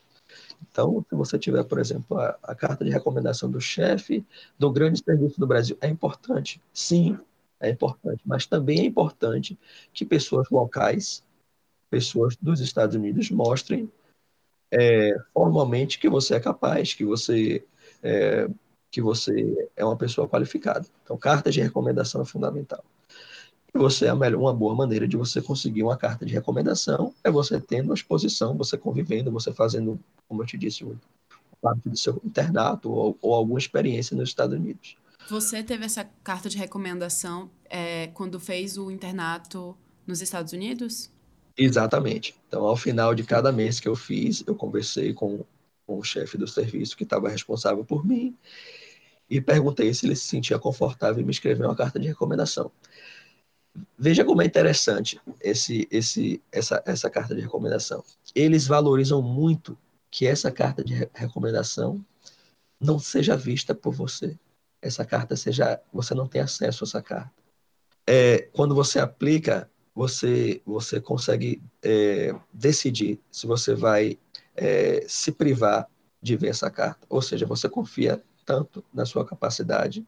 Então, se você tiver, por exemplo, a, a carta de recomendação do chefe do grande serviço do Brasil, é importante? Sim, é importante. Mas também é importante que pessoas locais, pessoas dos Estados Unidos, mostrem é, formalmente que você é capaz, que você é, que você é uma pessoa qualificada. Então, carta de recomendação é fundamental. E você é melhor, uma boa maneira de você conseguir uma carta de recomendação é você tendo uma exposição, você convivendo, você fazendo, como eu te disse, parte do seu internato ou, ou alguma experiência nos Estados Unidos. Você teve essa carta de recomendação é, quando fez o internato nos Estados Unidos? Exatamente. Então, ao final de cada mês que eu fiz, eu conversei com, com o chefe do serviço que estava responsável por mim e perguntei se ele se sentia confortável em me escrever uma carta de recomendação. Veja como é interessante esse, esse, essa, essa carta de recomendação. Eles valorizam muito que essa carta de recomendação não seja vista por você. Essa carta seja, você não tem acesso a essa carta. É, quando você aplica, você você consegue é, decidir se você vai é, se privar de ver essa carta, ou seja, você confia tanto na sua capacidade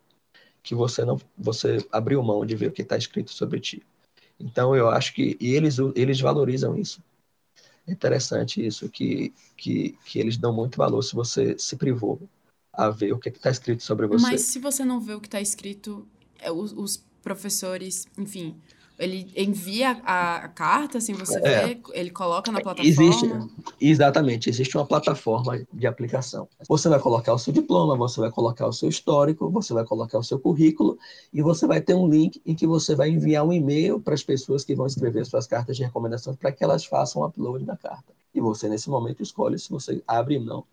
que você não você abriu mão de ver o que está escrito sobre ti. Então eu acho que e eles eles valorizam isso. É interessante isso que, que que eles dão muito valor se você se privou a ver o que está escrito sobre você. Mas se você não vê o que está escrito, é, os, os professores, enfim, ele envia a, carta, assim, você é. vê, ele coloca na plataforma? Existe, exatamente, existe uma plataforma de aplicação. Você vai colocar o seu diploma, você vai colocar o seu histórico, você vai colocar o seu currículo e você vai ter um link em que você vai enviar um e-mail para as pessoas que vão escrever suas cartas de recomendação para que elas façam o upload da carta. E você, nesse momento, escolhe se você abre ou não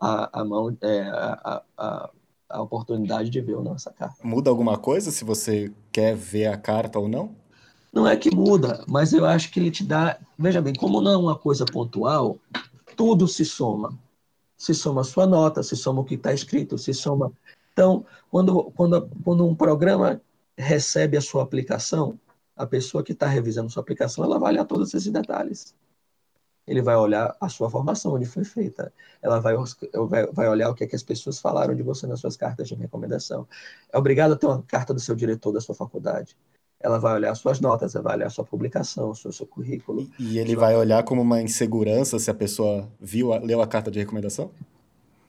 a, a mão, é, a, a, a oportunidade de ver ou não essa carta. Muda alguma coisa se você quer ver a carta ou não? Não é que muda, mas eu acho que ele te dá. Veja bem, como não é uma coisa pontual, tudo se soma. Se soma a sua nota, se soma o que está escrito, se soma. Então, quando, quando, quando um programa recebe a sua aplicação, a pessoa que está revisando sua aplicação, ela vai olhar todos esses detalhes. Ele vai olhar a sua formação, onde foi feita. Ela vai, vai, vai olhar o que, é que as pessoas falaram de você nas suas cartas de recomendação. É obrigado a ter uma carta do seu diretor da sua faculdade ela vai olhar suas notas, ela vai olhar sua publicação, seu, seu currículo. E ele vai olhar como uma insegurança se a pessoa viu, leu a carta de recomendação?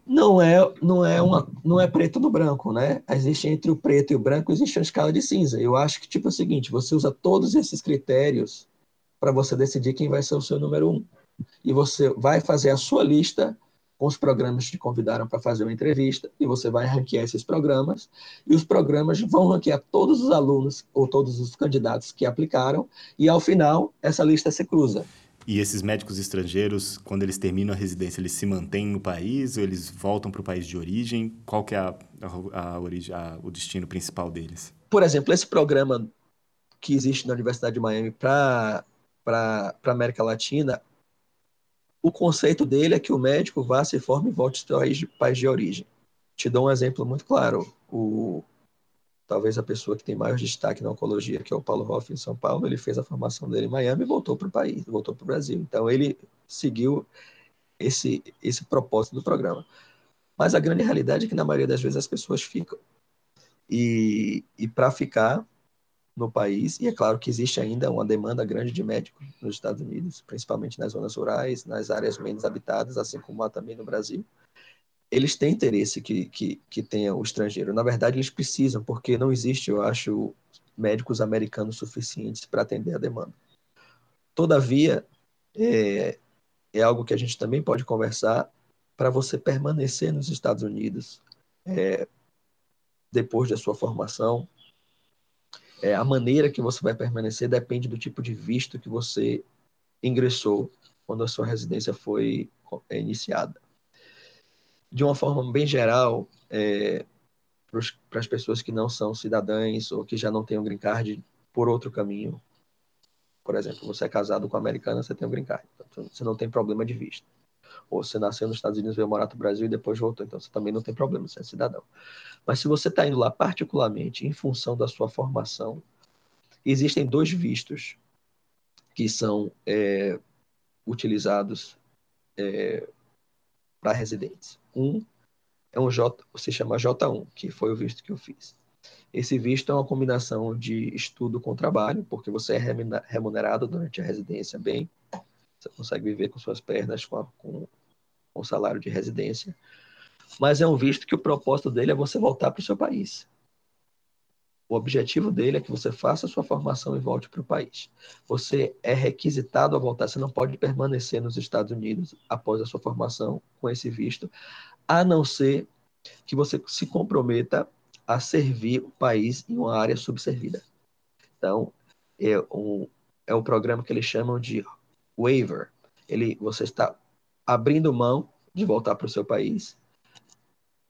Não é, não é uma, não é preto no branco, né? Existe entre o preto e o branco existe uma escala de cinza. Eu acho que tipo é o seguinte, você usa todos esses critérios para você decidir quem vai ser o seu número um. E você vai fazer a sua lista com os programas que te convidaram para fazer uma entrevista, e você vai ranquear esses programas, e os programas vão ranquear todos os alunos ou todos os candidatos que aplicaram, e ao final essa lista se cruza. E esses médicos estrangeiros, quando eles terminam a residência, eles se mantêm no país ou eles voltam para o país de origem? Qual que é a, a, a origem, a, o destino principal deles? Por exemplo, esse programa que existe na Universidade de Miami para a América Latina, o conceito dele é que o médico vá, se forme e volte ao país de origem. Te dou um exemplo muito claro. O, talvez a pessoa que tem maior destaque na oncologia, que é o Paulo Hoff em São Paulo, ele fez a formação dele em Miami e voltou para o país, voltou para o Brasil. Então ele seguiu esse, esse propósito do programa. Mas a grande realidade é que na maioria das vezes as pessoas ficam. E, e para ficar, no país, e é claro que existe ainda uma demanda grande de médicos nos Estados Unidos, principalmente nas zonas rurais, nas áreas menos habitadas, assim como há também no Brasil. Eles têm interesse que, que, que tenha o estrangeiro. Na verdade, eles precisam, porque não existe, eu acho, médicos americanos suficientes para atender a demanda. Todavia, é, é algo que a gente também pode conversar para você permanecer nos Estados Unidos é, depois da sua formação, é, a maneira que você vai permanecer depende do tipo de visto que você ingressou quando a sua residência foi é, iniciada. De uma forma bem geral, é, para as pessoas que não são cidadãs ou que já não têm um green card por outro caminho, por exemplo, você é casado com uma americana, você tem um green card, então você não tem problema de visto. Ou você nasceu nos Estados Unidos, veio morar no Brasil e depois voltou, então você também não tem problema, você é cidadão. Mas se você está indo lá particularmente em função da sua formação, existem dois vistos que são é, utilizados é, para residentes. Um é um J, se chama J1, que foi o visto que eu fiz. Esse visto é uma combinação de estudo com trabalho, porque você é remunerado durante a residência bem, você consegue viver com suas pernas, com, a, com, com o salário de residência. Mas é um visto que o propósito dele é você voltar para o seu país. O objetivo dele é que você faça a sua formação e volte para o país. Você é requisitado a voltar, você não pode permanecer nos Estados Unidos após a sua formação com esse visto, a não ser que você se comprometa a servir o país em uma área subservida. Então, é é um programa que eles chamam de waiver. Ele, você está abrindo mão de voltar para o seu país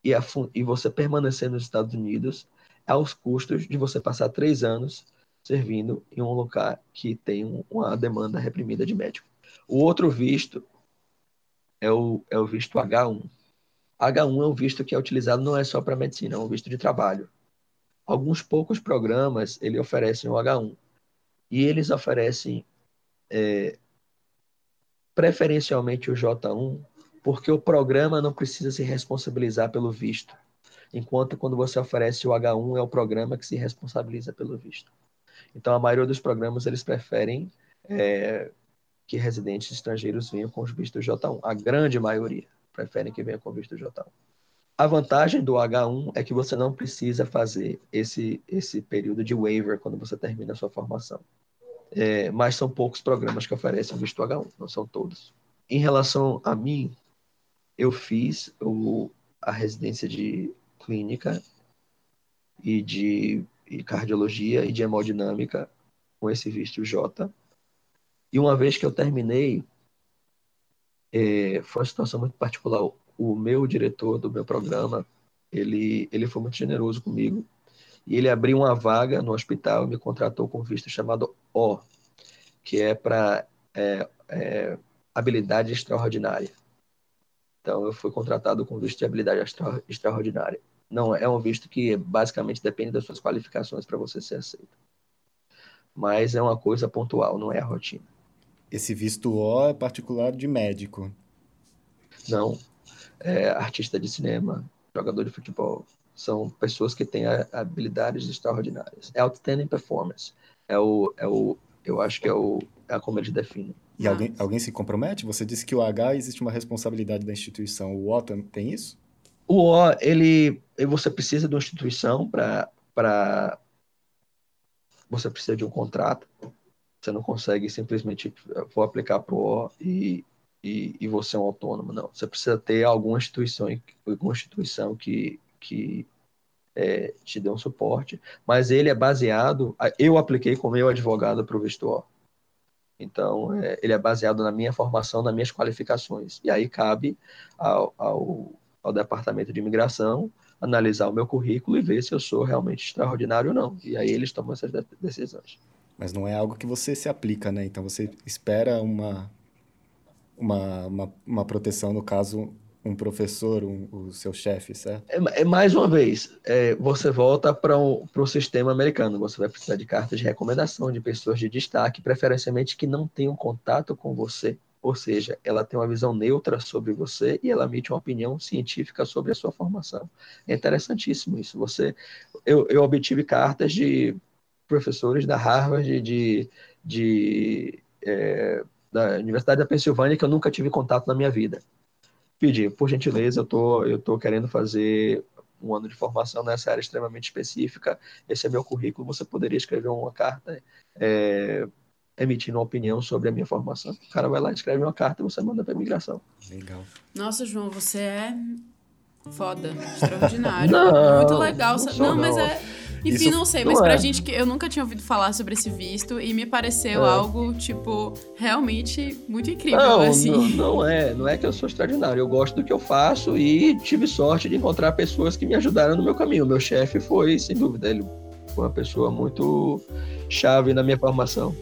e, a, e você permanecer nos Estados Unidos aos custos de você passar três anos servindo em um lugar que tem uma demanda reprimida de médico. O outro visto é o, é o visto H1. H1 é um visto que é utilizado não é só para medicina, é um visto de trabalho. Alguns poucos programas ele oferecem o H1 e eles oferecem é, preferencialmente o J1 porque o programa não precisa se responsabilizar pelo visto, enquanto quando você oferece o H1 é o programa que se responsabiliza pelo visto. Então a maioria dos programas eles preferem é, que residentes estrangeiros venham com os vistos J1. A grande maioria preferem que venham com o visto J1. A vantagem do H1 é que você não precisa fazer esse, esse período de waiver quando você termina a sua formação. É, mas são poucos programas que oferecem o visto H1, não são todos. Em relação a mim, eu fiz o, a residência de clínica e de e cardiologia e de hemodinâmica com esse visto J. E uma vez que eu terminei, é, foi uma situação muito particular. O meu diretor do meu programa, ele, ele foi muito generoso comigo e ele abriu uma vaga no hospital e me contratou com visto chamado O, que é para é, é, habilidade extraordinária. Então, eu fui contratado com visto de habilidade extra, extraordinária. Não, é um visto que basicamente depende das suas qualificações para você ser aceito. Mas é uma coisa pontual, não é a rotina. Esse visto O é particular de médico. Não. É artista de cinema, jogador de futebol. São pessoas que têm habilidades extraordinárias. É outstanding performance. É o, é o, eu acho que é, o, é como eles definem. E alguém, alguém se compromete? Você disse que o H existe uma responsabilidade da instituição. O O tem isso? O O, ele, você precisa de uma instituição para. Você precisa de um contrato. Você não consegue simplesmente vou aplicar para o O e, e, e você é um autônomo. Não. Você precisa ter alguma instituição, alguma instituição que, que é, te dê um suporte. Mas ele é baseado. Eu apliquei com meu advogado para o visto O. Então, é, ele é baseado na minha formação, nas minhas qualificações. E aí cabe ao, ao, ao departamento de imigração analisar o meu currículo e ver se eu sou realmente extraordinário ou não. E aí eles tomam essas decisões. Mas não é algo que você se aplica, né? Então você espera uma, uma, uma, uma proteção, no caso, um professor, um, o seu chefe, certo? É, é, mais uma vez, é, você volta para o sistema americano. Você vai precisar de cartas de recomendação de pessoas de destaque, preferencialmente que não tenham contato com você ou seja, ela tem uma visão neutra sobre você e ela emite uma opinião científica sobre a sua formação. É interessantíssimo isso. Você, eu, eu obtive cartas de professores da Harvard, de, de é, da Universidade da Pensilvânia que eu nunca tive contato na minha vida. Pedi, por gentileza, eu tô, eu tô querendo fazer um ano de formação nessa área extremamente específica. Esse é meu currículo. Você poderia escrever uma carta é, emitindo uma opinião sobre a minha formação. O cara vai lá, escreve uma carta e você manda para imigração. Legal. Nossa, João, você é foda, extraordinário. não, Muito legal. Não, não mas é. Enfim, Isso não sei, mas pra é. gente que eu nunca tinha ouvido falar sobre esse visto e me pareceu é. algo, tipo, realmente muito incrível, não, assim. Não, não é, não é que eu sou extraordinário. Eu gosto do que eu faço e tive sorte de encontrar pessoas que me ajudaram no meu caminho. Meu chefe foi, sem dúvida, ele foi uma pessoa muito chave na minha formação.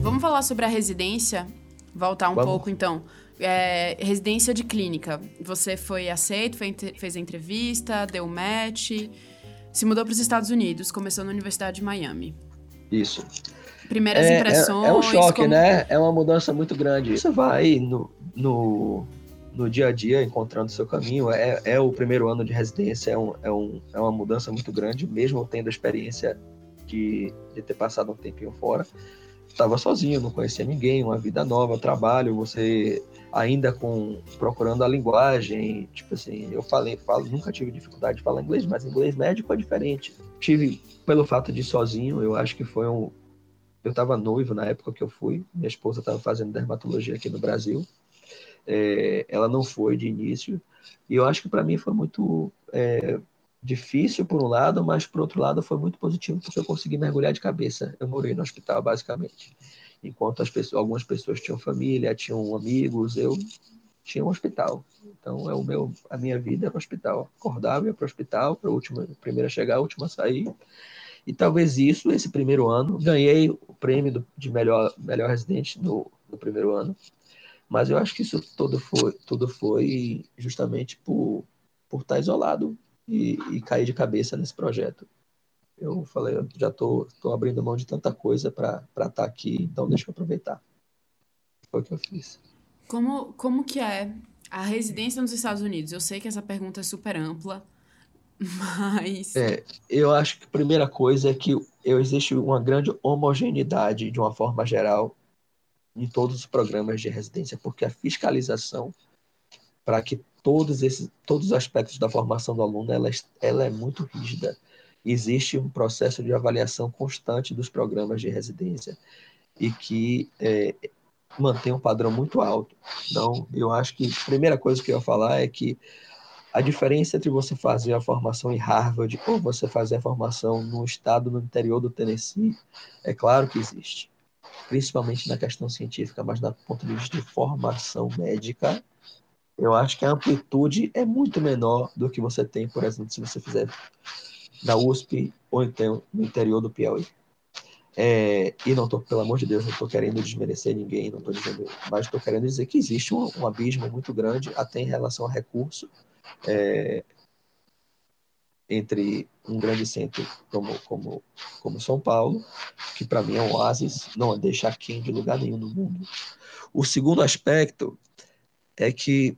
Vamos falar sobre a residência? Voltar um Vamos. pouco, então. É, residência de clínica. Você foi aceito, foi, fez a entrevista, deu match, se mudou para os Estados Unidos, começou na Universidade de Miami. Isso. Primeiras é, impressões. É, é um choque, como... né? É uma mudança muito grande. Você vai no, no, no dia a dia encontrando seu caminho. É, é o primeiro ano de residência, é, um, é, um, é uma mudança muito grande, mesmo tendo a experiência de, de ter passado um tempinho fora estava sozinho, não conhecia ninguém, uma vida nova, trabalho, você ainda com procurando a linguagem, tipo assim, eu falei, falo, nunca tive dificuldade de falar inglês, mas inglês médico é diferente. Tive pelo fato de ir sozinho, eu acho que foi um eu estava noivo na época que eu fui, minha esposa estava fazendo dermatologia aqui no Brasil. É, ela não foi de início, e eu acho que para mim foi muito é, difícil por um lado, mas por outro lado foi muito positivo porque eu consegui mergulhar de cabeça. Eu morei no hospital basicamente. Enquanto as pessoas, algumas pessoas tinham família, tinham amigos, eu tinha um hospital. Então, é o meu, a minha vida era o hospital. Acordava, ia para o hospital, para a última, primeira chegar, a última sair. E talvez isso, esse primeiro ano, ganhei o prêmio do, de melhor, melhor residente no, no primeiro ano. Mas eu acho que isso tudo foi, tudo foi justamente por, por estar isolado e, e cair de cabeça nesse projeto. Eu falei, eu já estou tô, tô abrindo mão de tanta coisa para estar tá aqui, então deixa eu aproveitar. Foi o que eu fiz. Como, como que é a residência nos Estados Unidos? Eu sei que essa pergunta é super ampla, mas... É, eu acho que a primeira coisa é que existe uma grande homogeneidade, de uma forma geral, em todos os programas de residência, porque a fiscalização para que todos esses todos os aspectos da formação do aluno ela, ela é muito rígida existe um processo de avaliação constante dos programas de residência e que é, mantém um padrão muito alto. Então, eu acho que a primeira coisa que eu ia falar é que a diferença entre você fazer a formação em Harvard ou você fazer a formação no estado no interior do Tennessee, é claro que existe, principalmente na questão científica, mas do ponto de vista de formação médica, eu acho que a amplitude é muito menor do que você tem, por exemplo, se você fizer na USP ou então no interior do Piauí. É, e não estou, pelo amor de Deus, não estou querendo desmerecer ninguém, não estou dizendo, mas estou querendo dizer que existe um, um, abismo muito grande até em relação a recurso é, entre um grande centro como, como, como São Paulo, que para mim é um oásis, não deixa aquém de lugar nenhum no mundo. O segundo aspecto é que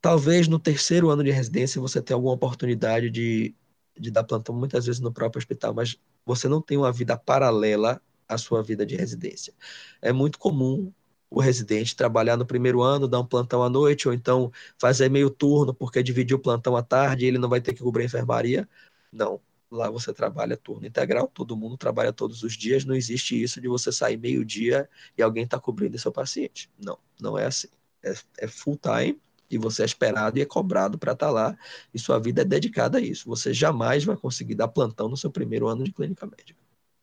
talvez no terceiro ano de residência você tenha alguma oportunidade de de dar plantão muitas vezes no próprio hospital, mas você não tem uma vida paralela à sua vida de residência. É muito comum o residente trabalhar no primeiro ano, dar um plantão à noite, ou então fazer meio turno, porque dividir o plantão à tarde e ele não vai ter que cobrir a enfermaria. Não. Lá você trabalha turno integral, todo mundo trabalha todos os dias, não existe isso de você sair meio-dia e alguém está cobrindo seu paciente. Não, não é assim. É, é full time e você é esperado e é cobrado para estar tá lá, e sua vida é dedicada a isso. Você jamais vai conseguir dar plantão no seu primeiro ano de clínica médica.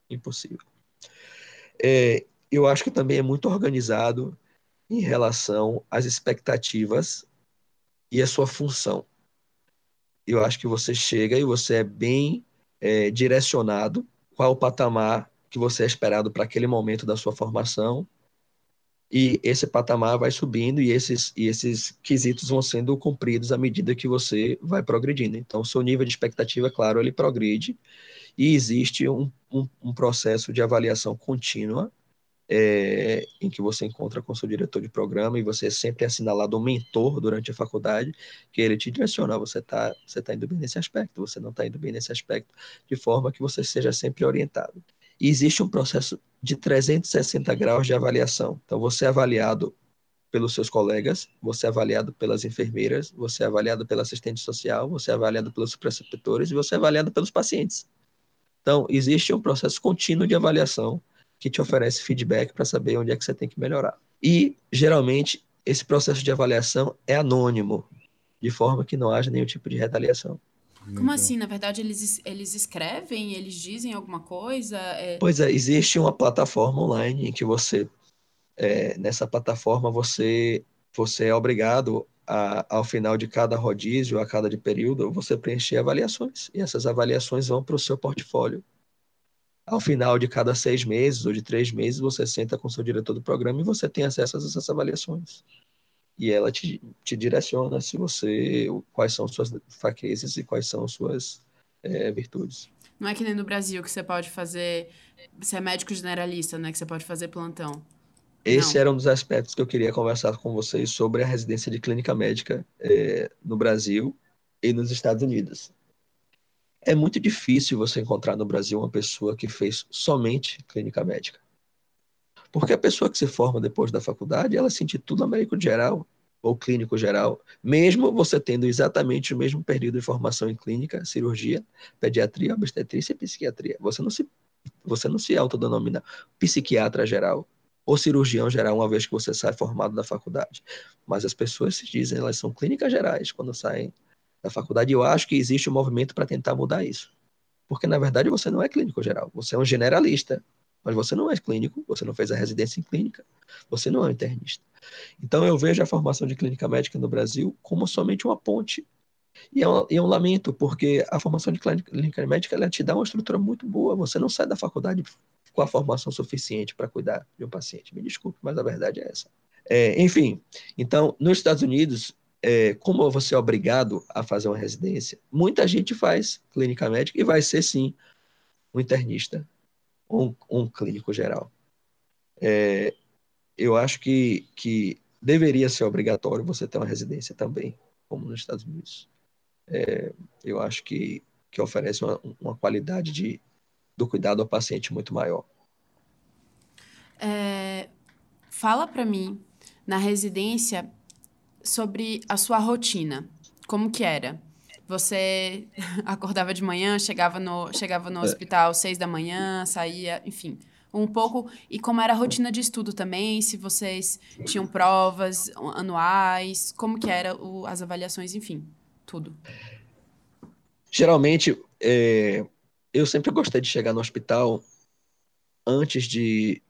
Impossível. É, eu acho que também é muito organizado em relação às expectativas e a sua função. Eu acho que você chega e você é bem é, direcionado qual o patamar que você é esperado para aquele momento da sua formação e esse patamar vai subindo e esses, e esses quesitos vão sendo cumpridos à medida que você vai progredindo. Então, seu nível de expectativa, claro, ele progride e existe um, um, um processo de avaliação contínua é, em que você encontra com seu diretor de programa e você é sempre assinalado um mentor durante a faculdade, que ele te direciona, você está você tá indo bem nesse aspecto, você não está indo bem nesse aspecto, de forma que você seja sempre orientado. E existe um processo de 360 graus de avaliação. Então, você é avaliado pelos seus colegas, você é avaliado pelas enfermeiras, você é avaliado pela assistente social, você é avaliado pelos preceptores e você é avaliado pelos pacientes. Então, existe um processo contínuo de avaliação que te oferece feedback para saber onde é que você tem que melhorar. E, geralmente, esse processo de avaliação é anônimo, de forma que não haja nenhum tipo de retaliação. Como assim? Na verdade, eles, eles escrevem, eles dizem alguma coisa? É... Pois é, existe uma plataforma online em que você, é, nessa plataforma, você, você é obrigado a, ao final de cada rodízio, a cada de período, você preencher avaliações. E essas avaliações vão para o seu portfólio. Ao final de cada seis meses ou de três meses, você senta com o seu diretor do programa e você tem acesso a essas avaliações e ela te, te direciona se você quais são suas fraquezas e quais são suas é, virtudes. Não é que nem no Brasil que você pode fazer, você é médico generalista, né, que você pode fazer plantão. Esse Não. era um dos aspectos que eu queria conversar com vocês sobre a residência de clínica médica é, no Brasil e nos Estados Unidos. É muito difícil você encontrar no Brasil uma pessoa que fez somente clínica médica. Porque a pessoa que se forma depois da faculdade, ela se intitula médico geral ou clínico geral, mesmo você tendo exatamente o mesmo período de formação em clínica, cirurgia, pediatria, obstetrícia e psiquiatria. Você não se, você não se autodenomina psiquiatra geral ou cirurgião geral uma vez que você sai formado da faculdade. Mas as pessoas se dizem, elas são clínicas gerais quando saem da faculdade. Eu acho que existe um movimento para tentar mudar isso. Porque, na verdade, você não é clínico geral, você é um generalista mas você não é clínico, você não fez a residência em clínica, você não é um internista. Então eu vejo a formação de clínica médica no Brasil como somente uma ponte. E é um, é um lamento, porque a formação de clínica médica ela te dá uma estrutura muito boa. Você não sai da faculdade com a formação suficiente para cuidar de um paciente. Me desculpe, mas a verdade é essa. É, enfim, então, nos Estados Unidos, é, como você é obrigado a fazer uma residência, muita gente faz clínica médica e vai ser, sim, um internista um, um clínico geral. É, eu acho que, que deveria ser obrigatório você ter uma residência também, como nos Estados Unidos. É, eu acho que, que oferece uma, uma qualidade de, do cuidado ao paciente muito maior. É, fala para mim, na residência, sobre a sua rotina. Como que era? Você acordava de manhã, chegava no, chegava no é. hospital às seis da manhã, saía, enfim um pouco e como era a rotina de estudo também, se vocês tinham provas anuais, como que era o, as avaliações, enfim, tudo. Geralmente, é, eu sempre gostei de chegar no hospital antes de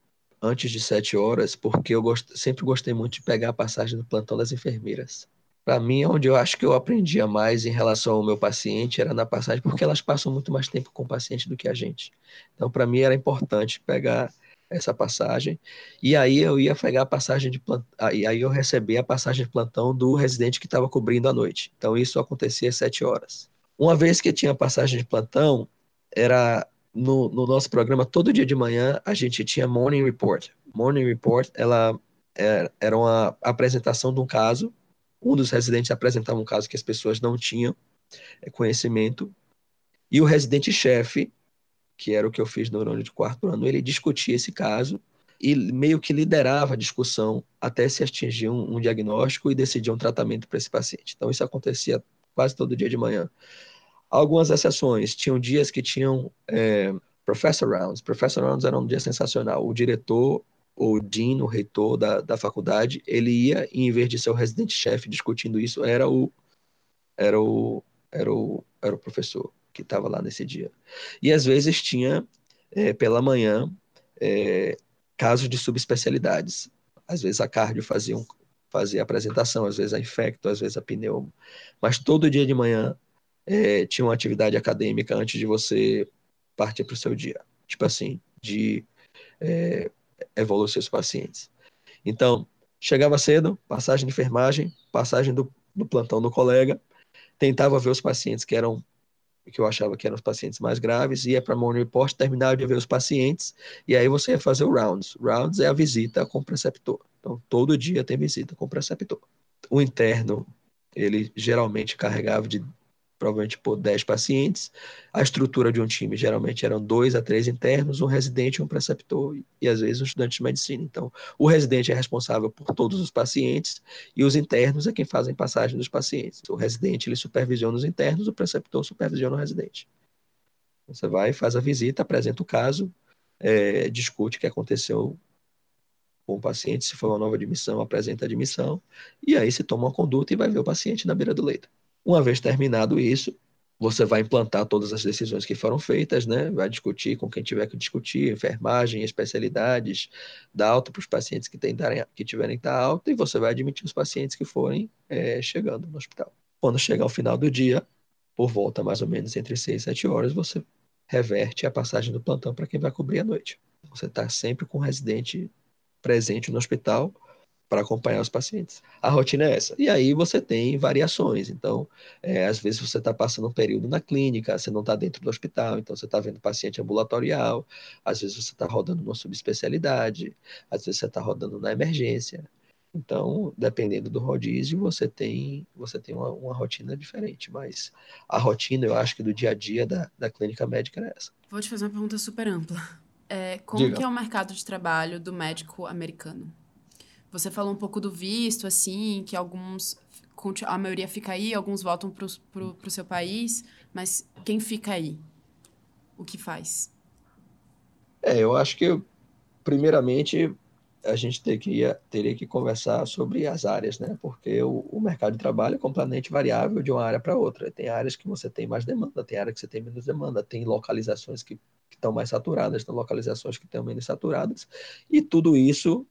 antes de sete horas, porque eu gost, sempre gostei muito de pegar a passagem do plantão das enfermeiras para mim, onde eu acho que eu aprendia mais em relação ao meu paciente era na passagem, porque elas passam muito mais tempo com o paciente do que a gente. Então, para mim, era importante pegar essa passagem. E aí eu ia pegar a passagem de plantão, aí eu recebia a passagem de plantão do residente que estava cobrindo a noite. Então, isso acontecia às sete horas. Uma vez que tinha passagem de plantão, era no, no nosso programa, todo dia de manhã, a gente tinha Morning Report. Morning Report, ela era, era uma apresentação de um caso um dos residentes apresentava um caso que as pessoas não tinham é, conhecimento, e o residente-chefe, que era o que eu fiz no ano de quarto ano, ele discutia esse caso e meio que liderava a discussão até se atingir um, um diagnóstico e decidir um tratamento para esse paciente. Então, isso acontecia quase todo dia de manhã. Algumas exceções, tinham dias que tinham é, Professor Rounds. Professor Rounds era um dia sensacional. O diretor o dean, o reitor da, da faculdade, ele ia, em vez de ser o residente-chefe discutindo isso, era o, era o, era o, era o professor que estava lá nesse dia. E às vezes tinha, é, pela manhã, é, casos de subespecialidades. Às vezes a cardio fazia, um, fazia apresentação, às vezes a infecto, às vezes a pneumo. Mas todo dia de manhã é, tinha uma atividade acadêmica antes de você partir para o seu dia. Tipo assim, de é, evoluir seus pacientes. Então, chegava cedo, passagem de enfermagem, passagem do, do plantão do colega, tentava ver os pacientes que eram que eu achava que eram os pacientes mais graves, ia para morning report, terminava de ver os pacientes, e aí você ia fazer o rounds. Rounds é a visita com o preceptor. Então, todo dia tem visita com o preceptor. O interno, ele geralmente carregava de provavelmente por 10 pacientes. A estrutura de um time geralmente eram dois a três internos, um residente, um preceptor e às vezes um estudante de medicina. Então, o residente é responsável por todos os pacientes e os internos é quem fazem passagem dos pacientes. O residente ele supervisiona os internos, o preceptor supervisiona o residente. Você vai, faz a visita, apresenta o caso, é, discute o que aconteceu com o paciente, se for uma nova admissão, apresenta a admissão, e aí se toma uma conduta e vai ver o paciente na beira do leito. Uma vez terminado isso, você vai implantar todas as decisões que foram feitas, né? vai discutir com quem tiver que discutir, enfermagem, especialidades, dar alta para os pacientes que, tentarem, que tiverem que dar alta, e você vai admitir os pacientes que forem é, chegando no hospital. Quando chegar ao final do dia, por volta mais ou menos entre 6 e 7 horas, você reverte a passagem do plantão para quem vai cobrir a noite. Você está sempre com o residente presente no hospital, para acompanhar os pacientes. A rotina é essa. E aí você tem variações. Então, é, às vezes você está passando um período na clínica, você não está dentro do hospital, então você está vendo paciente ambulatorial. Às vezes você está rodando numa subespecialidade, às vezes você está rodando na emergência. Então, dependendo do rodízio, você tem, você tem uma, uma, rotina diferente. Mas a rotina, eu acho que do dia a dia da, da clínica médica é essa. Vou te fazer uma pergunta super ampla. É, como Diga. que é o mercado de trabalho do médico americano? Você falou um pouco do visto, assim, que alguns. A maioria fica aí, alguns voltam para o seu país, mas quem fica aí? O que faz? É, eu acho que, primeiramente, a gente teria, teria que conversar sobre as áreas, né? Porque o, o mercado de trabalho é completamente variável de uma área para outra. Tem áreas que você tem mais demanda, tem áreas que você tem menos demanda, tem localizações que, que estão mais saturadas, tem localizações que estão menos saturadas, e tudo isso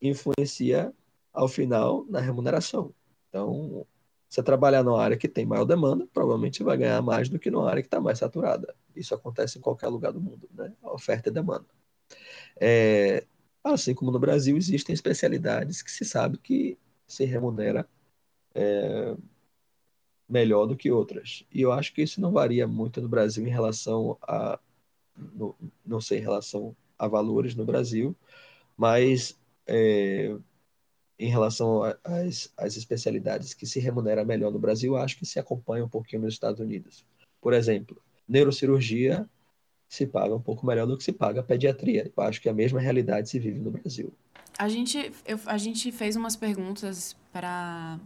influencia ao final na remuneração. Então, você trabalhar numa área que tem maior demanda, provavelmente vai ganhar mais do que numa área que está mais saturada. Isso acontece em qualquer lugar do mundo, né? Oferta e demanda. É, assim como no Brasil, existem especialidades que se sabe que se remunera é, melhor do que outras. E eu acho que isso não varia muito no Brasil em relação a, no, não sei, em relação a valores no Brasil, mas é, em relação às, especialidades que se remunera melhor no Brasil, acho que se acompanha um pouquinho nos Estados Unidos. Por exemplo, neurocirurgia se paga um pouco melhor do que se paga a pediatria. Eu acho que a mesma realidade se vive no Brasil. A gente, eu, a gente fez umas perguntas para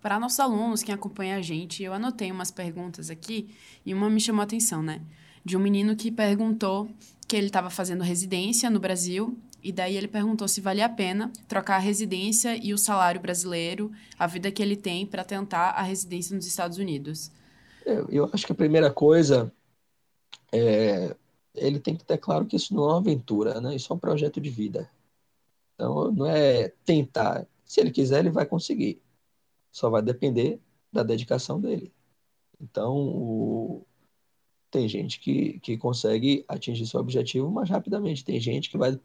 para nossos alunos, quem acompanha a gente. Eu anotei umas perguntas aqui e uma me chamou a atenção, né? De um menino que perguntou que ele estava fazendo residência no Brasil e daí ele perguntou se valia a pena trocar a residência e o salário brasileiro, a vida que ele tem, para tentar a residência nos Estados Unidos. Eu, eu acho que a primeira coisa é ele tem que ter claro que isso não é uma aventura, né? Isso é um projeto de vida. Então não é tentar. Se ele quiser, ele vai conseguir. Só vai depender da dedicação dele. Então, o... tem gente que, que consegue atingir seu objetivo mais rapidamente. Tem gente que vai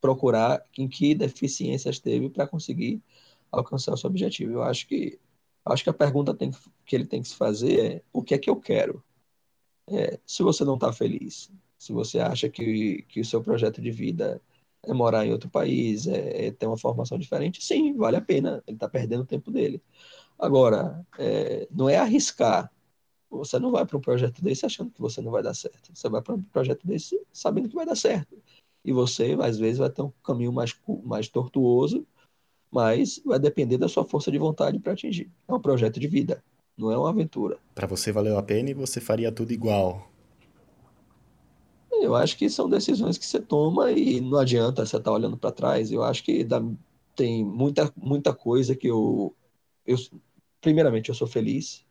procurar em que deficiências teve para conseguir alcançar o seu objetivo. Eu acho que acho que a pergunta tem, que ele tem que se fazer é o que é que eu quero? É, se você não está feliz, se você acha que, que o seu projeto de vida é morar em outro país, é, é ter uma formação diferente, sim, vale a pena. Ele está perdendo o tempo dele. Agora, é, não é arriscar. Você não vai para um projeto desse achando que você não vai dar certo. Você vai para um projeto desse sabendo que vai dar certo e você às vezes vai ter um caminho mais, mais tortuoso, mas vai depender da sua força de vontade para atingir. É um projeto de vida, não é uma aventura. Para você valeu a pena e você faria tudo igual. Eu acho que são decisões que você toma e não adianta você estar tá olhando para trás. Eu acho que dá, tem muita, muita coisa que eu, eu. Primeiramente, eu sou feliz,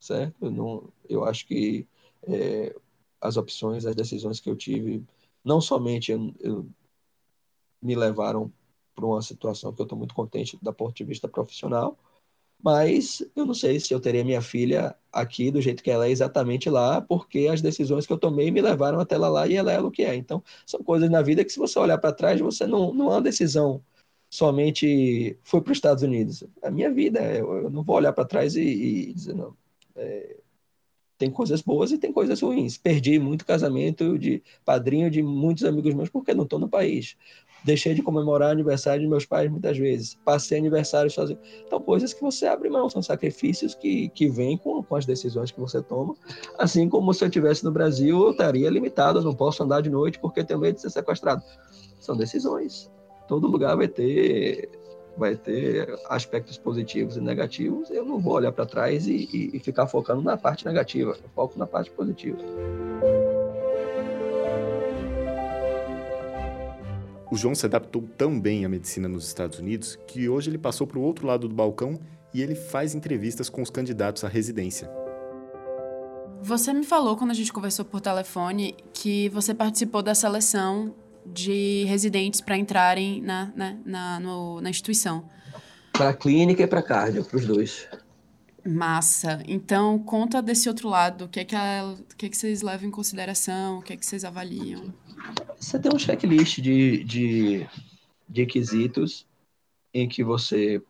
certo? Eu, não, eu acho que é, as opções, as decisões que eu tive não somente eu, eu me levaram para uma situação que eu estou muito contente da ponto de vista profissional, mas eu não sei se eu teria minha filha aqui do jeito que ela é exatamente lá, porque as decisões que eu tomei me levaram até lá, lá e ela é o que é. Então, são coisas na vida que se você olhar para trás, você não, não é uma decisão somente foi para os Estados Unidos. A minha vida, eu, eu não vou olhar para trás e, e, dizer, não, é, tem coisas boas e tem coisas ruins. Perdi muito casamento de padrinho de muitos amigos meus porque não estou no país. Deixei de comemorar aniversário de meus pais muitas vezes. Passei aniversário sozinho. Então, coisas que você abre mão, são sacrifícios que, que vêm com, com as decisões que você toma. Assim como se eu estivesse no Brasil, eu estaria limitado, eu não posso andar de noite porque tenho medo de ser sequestrado. São decisões. Todo lugar vai ter vai ter aspectos positivos e negativos, eu não vou olhar para trás e, e, e, ficar focando na parte negativa, eu foco na parte positiva. O João se adaptou tão bem à medicina nos Estados Unidos que hoje ele passou para o outro lado do balcão e ele faz entrevistas com os candidatos à residência. Você me falou quando a gente conversou por telefone que você participou da seleção de residentes para entrarem na, na, na, no, na instituição. Para clínica e para cardio, para os dois. Massa. Então, conta desse outro lado. O que é que, a, o que, é que vocês levam em consideração? O que é que vocês avaliam? Você tem um checklist de, de, de requisitos em que você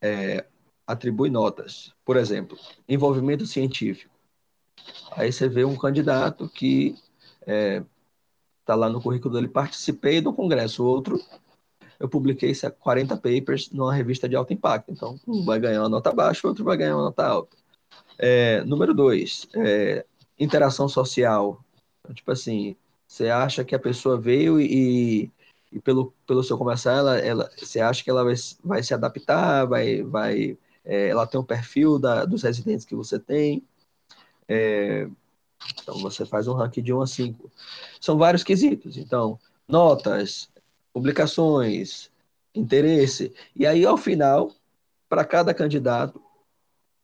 é, atribui notas. Por exemplo, envolvimento científico. Aí você vê um candidato que é, está lá no currículo dele, participei do congresso. O outro, eu publiquei 40 papers numa revista de alto impacto. Então, um vai ganhar uma nota baixa, o outro vai ganhar uma nota alta. É, número dois, é, interação social. Então, tipo assim, você acha que a pessoa veio e, e pelo, pelo seu comercial, ela, ela, você acha que ela vai, vai se adaptar, vai, vai, é, ela tem um perfil da, dos residentes que você tem. Então, você faz um ranking de 1 a 5. São vários quesitos. Então, notas, publicações, interesse. E aí, ao final, para cada candidato,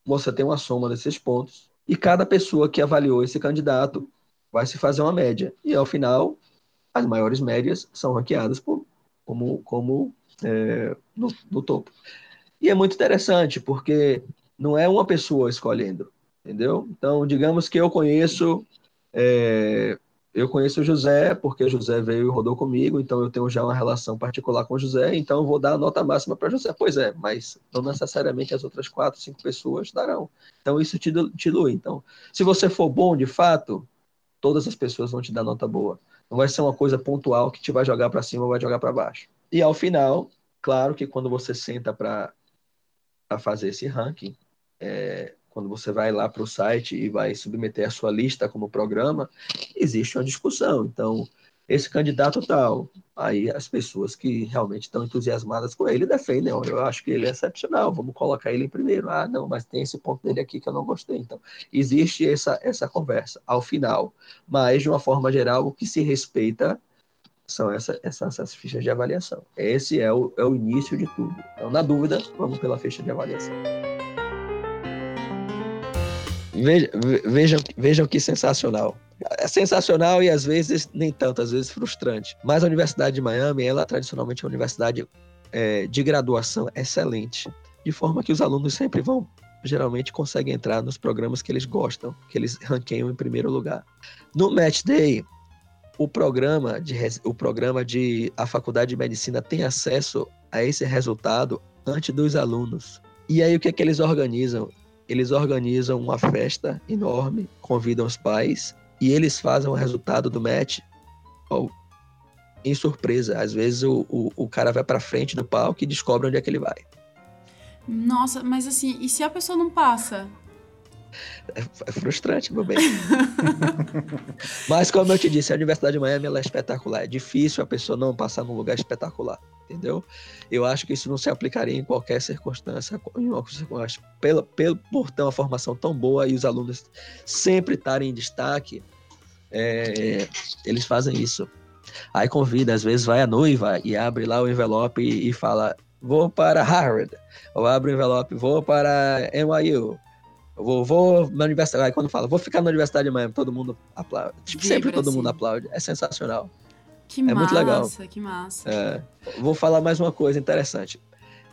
você tem uma soma desses pontos. E cada pessoa que avaliou esse candidato vai se fazer uma média. E ao final, as maiores médias são ranqueadas por como, como é, no, no topo. E é muito interessante, porque não é uma pessoa escolhendo, entendeu? Então, digamos que eu conheço é, eu conheço o José, porque José veio e rodou comigo, então eu tenho já uma relação particular com o José, então eu vou dar a nota máxima para José. Pois é, mas não necessariamente as outras quatro, cinco pessoas darão. Então isso te dilui. Então, se você for bom de fato, todas as pessoas vão te dar nota boa. Não vai ser uma coisa pontual que te vai jogar para cima ou vai jogar para baixo. E ao final, claro que quando você senta para fazer esse ranking, é, quando você vai lá para o site e vai submeter a sua lista como programa, existe uma discussão. Então, esse candidato tal, aí as pessoas que realmente estão entusiasmadas com ele defendem, eu acho que ele é excepcional, vamos colocar ele em primeiro. Ah, não, mas tem esse ponto dele aqui que eu não gostei. Então, existe essa, essa conversa ao final, mas de uma forma geral, o que se respeita são essa, essas, essas fichas de avaliação. Esse é o, é o início de tudo. Então, na dúvida, vamos pela ficha de avaliação. Vejam, vejam que sensacional. É sensacional e às vezes nem tanto, às vezes frustrante. Mas a Universidade de Miami, ela tradicionalmente é uma universidade é, de graduação excelente, de forma que os alunos sempre vão, geralmente conseguem entrar nos programas que eles gostam, que eles ranqueiam em primeiro lugar. No Match Day, o programa de o programa de a Faculdade de Medicina tem acesso a esse resultado antes dos alunos. E aí o que é que eles organizam? Eles organizam uma festa enorme, convidam os pais e eles fazem o resultado do match ó, em surpresa. Às vezes o, o, o cara vai para frente do palco e descobre onde é que ele vai. Nossa, mas assim, e se a pessoa não passa? É, é frustrante, meu bem. Mas, como eu te disse, a Universidade de Miami é espetacular. É difícil a pessoa não passar num lugar espetacular, entendeu? Eu acho que isso não se aplicaria em qualquer circunstância, em uma circunstância pelo, pelo, por ter uma formação tão boa e os alunos sempre estarem em destaque, é, eles fazem isso. Aí convida, às vezes vai a noiva e abre lá o envelope e, e fala: vou para Harvard, ou abre o envelope, vou para NYU eu vou, vou na universidade. Aí quando fala, vou ficar na Universidade de Miami, todo mundo aplaude. Tipo, sempre todo assim. mundo aplaude. É sensacional. Que é massa, muito legal. que massa. É, vou falar mais uma coisa interessante.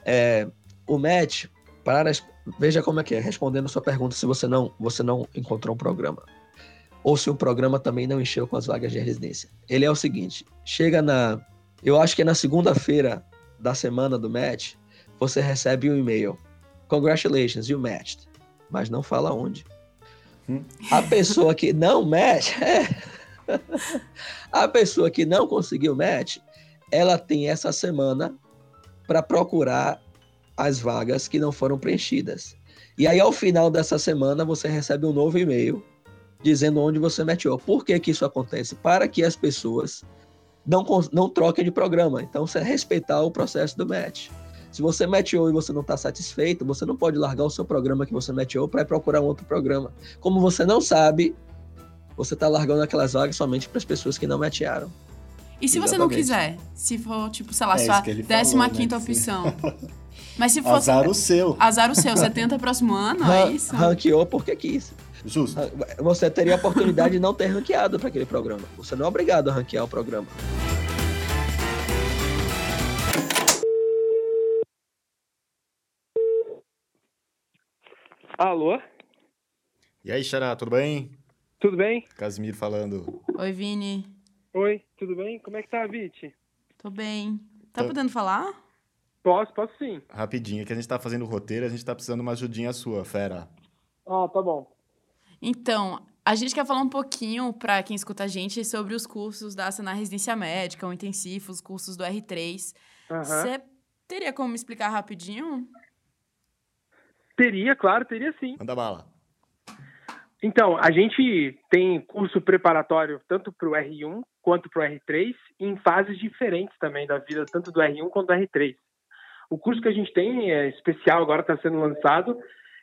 É, o match, para, veja como é que é, respondendo a sua pergunta, se você não, você não encontrou um programa. Ou se o programa também não encheu com as vagas de residência. Ele é o seguinte: chega na. Eu acho que é na segunda-feira da semana do match, você recebe um e-mail. Congratulations, you matched mas não fala onde. Hum. A pessoa que não match, é, a pessoa que não conseguiu match, ela tem essa semana para procurar as vagas que não foram preenchidas. E aí, ao final dessa semana, você recebe um novo e-mail dizendo onde você matchou. Por que, que isso acontece? Para que as pessoas não, não troquem de programa. Então, você respeitar o processo do match. Se você matchou e você não está satisfeito, você não pode largar o seu programa que você matchou para procurar um outro programa. Como você não sabe, você está largando aquelas vagas somente para as pessoas que não matcharam. E se Exatamente. você não quiser? Se for, tipo, sei lá, é sua 15 né, opção. Mas se for. Azar o seu. Azar o seu. Você tenta próximo ano, é isso? Ranqueou porque quis. Justo. Você teria a oportunidade de não ter ranqueado para aquele programa. Você não é obrigado a ranquear o programa. Alô? E aí, Xará, tudo bem? Tudo bem? Casimiro falando. Oi, Vini. Oi, tudo bem? Como é que tá, Viti? Tô bem. Tá Tô... podendo falar? Posso, posso sim. Rapidinho, que a gente tá fazendo o roteiro, a gente tá precisando de uma ajudinha sua, fera. Ah, tá bom. Então, a gente quer falar um pouquinho para quem escuta a gente sobre os cursos da Senar Residência Médica, o intensivo, os cursos do R3. Você uhum. teria como me explicar rapidinho? Teria, claro, teria sim. Manda bala. Então, a gente tem curso preparatório tanto para o R1 quanto para o R3, em fases diferentes também da vida, tanto do R1 quanto do R3. O curso que a gente tem é especial, agora está sendo lançado,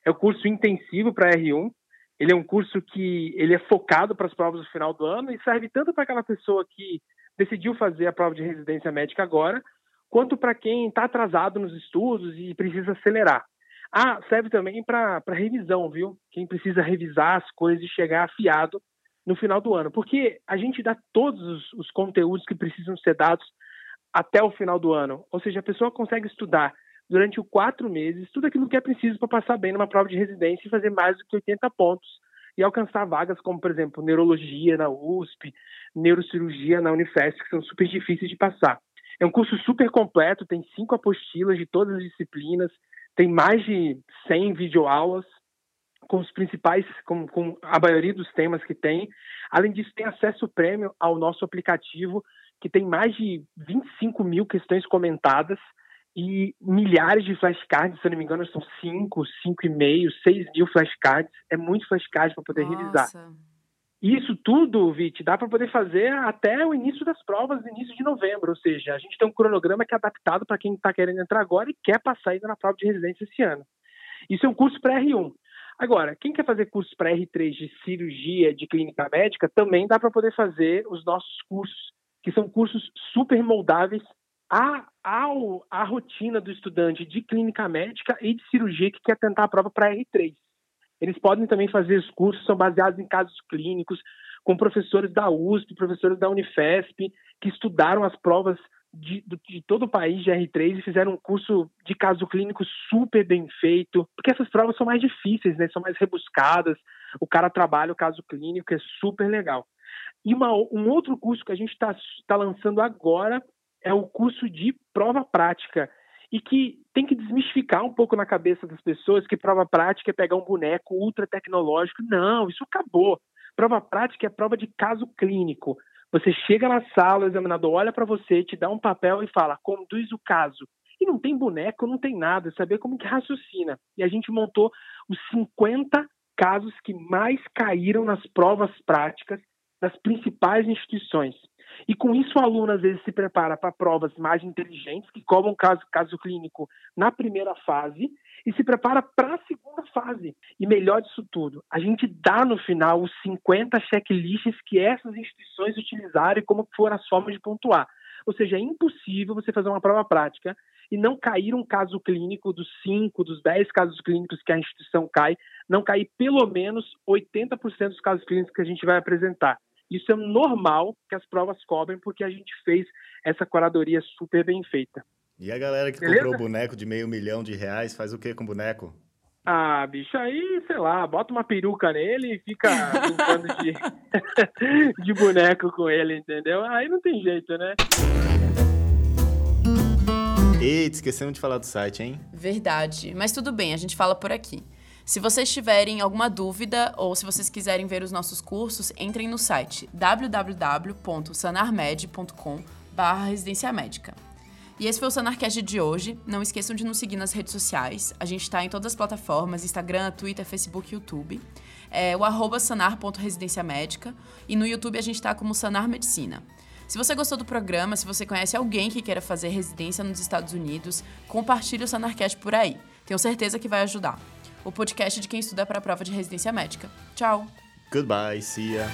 é o curso intensivo para R1. Ele é um curso que ele é focado para as provas do final do ano e serve tanto para aquela pessoa que decidiu fazer a prova de residência médica agora, quanto para quem está atrasado nos estudos e precisa acelerar. Ah, serve também para revisão, viu? Quem precisa revisar as coisas e chegar afiado no final do ano. Porque a gente dá todos os, os conteúdos que precisam ser dados até o final do ano. Ou seja, a pessoa consegue estudar durante os quatro meses tudo aquilo que é preciso para passar bem numa prova de residência e fazer mais do que 80 pontos e alcançar vagas como, por exemplo, neurologia na USP, neurocirurgia na Unifesp, que são super difíceis de passar. É um curso super completo, tem cinco apostilas de todas as disciplinas, tem mais de 100 videoaulas com os principais, com, com a maioria dos temas que tem. Além disso, tem acesso prêmio ao nosso aplicativo, que tem mais de 25 mil questões comentadas e milhares de flashcards, se eu não me engano, são 5, 5,5, 6 mil flashcards. É muito flashcard para poder Nossa. revisar. Isso tudo, Vit, dá para poder fazer até o início das provas, início de novembro. Ou seja, a gente tem um cronograma que é adaptado para quem está querendo entrar agora e quer passar ainda na prova de residência esse ano. Isso é um curso para R1. Agora, quem quer fazer cursos para R3 de cirurgia, de clínica médica, também dá para poder fazer os nossos cursos, que são cursos super moldáveis à, ao, à rotina do estudante de clínica médica e de cirurgia que quer tentar a prova para R3. Eles podem também fazer os cursos, são baseados em casos clínicos, com professores da USP, professores da Unifesp, que estudaram as provas de, de, todo o país de R3 e fizeram um curso de caso clínico super bem feito, porque essas provas são mais difíceis, né? São mais rebuscadas. O cara trabalha o caso clínico, é super legal. E uma, um outro curso que a gente está tá lançando agora é o curso de prova prática e que tem que desmistificar um pouco na cabeça das pessoas que prova prática é pegar um boneco ultra tecnológico. Não, isso acabou. Prova prática é prova de caso clínico. Você chega na sala, o examinador olha para você, te dá um papel e fala: conduz o caso. E não tem boneco, não tem nada, saber como que raciocina. E a gente montou os 50 casos que mais caíram nas provas práticas das principais instituições. E com isso o aluno às vezes se prepara para provas mais inteligentes, que cobram caso, caso clínico na primeira fase, e se prepara para a segunda fase. E melhor disso tudo, a gente dá no final os 50 checklists que essas instituições utilizaram e como foram as formas de pontuar. Ou seja, é impossível você fazer uma prova prática e não cair um caso clínico dos 5, dos 10 casos clínicos que a instituição cai, não cair pelo menos 80% dos casos clínicos que a gente vai apresentar. Isso é normal que as provas cobrem, porque a gente fez essa curadoria super bem feita. E a galera que Beleza? comprou boneco de meio milhão de reais faz o que com boneco? Ah, bicho, aí, sei lá, bota uma peruca nele e fica brincando de, de boneco com ele, entendeu? Aí não tem jeito, né? Eita, esquecemos de falar do site, hein? Verdade. Mas tudo bem, a gente fala por aqui. Se vocês tiverem alguma dúvida ou se vocês quiserem ver os nossos cursos, entrem no site www.sanarmed.com residência médica. E esse foi o Sanarcast de hoje. Não esqueçam de nos seguir nas redes sociais. A gente está em todas as plataformas, Instagram, Twitter, Facebook e YouTube. É o arroba sanar.residência médica. E no YouTube a gente está como Sanar Medicina. Se você gostou do programa, se você conhece alguém que queira fazer residência nos Estados Unidos, compartilhe o Sanarcast por aí. Tenho certeza que vai ajudar. O podcast de quem estuda para a prova de residência médica. Tchau! Goodbye, see ya.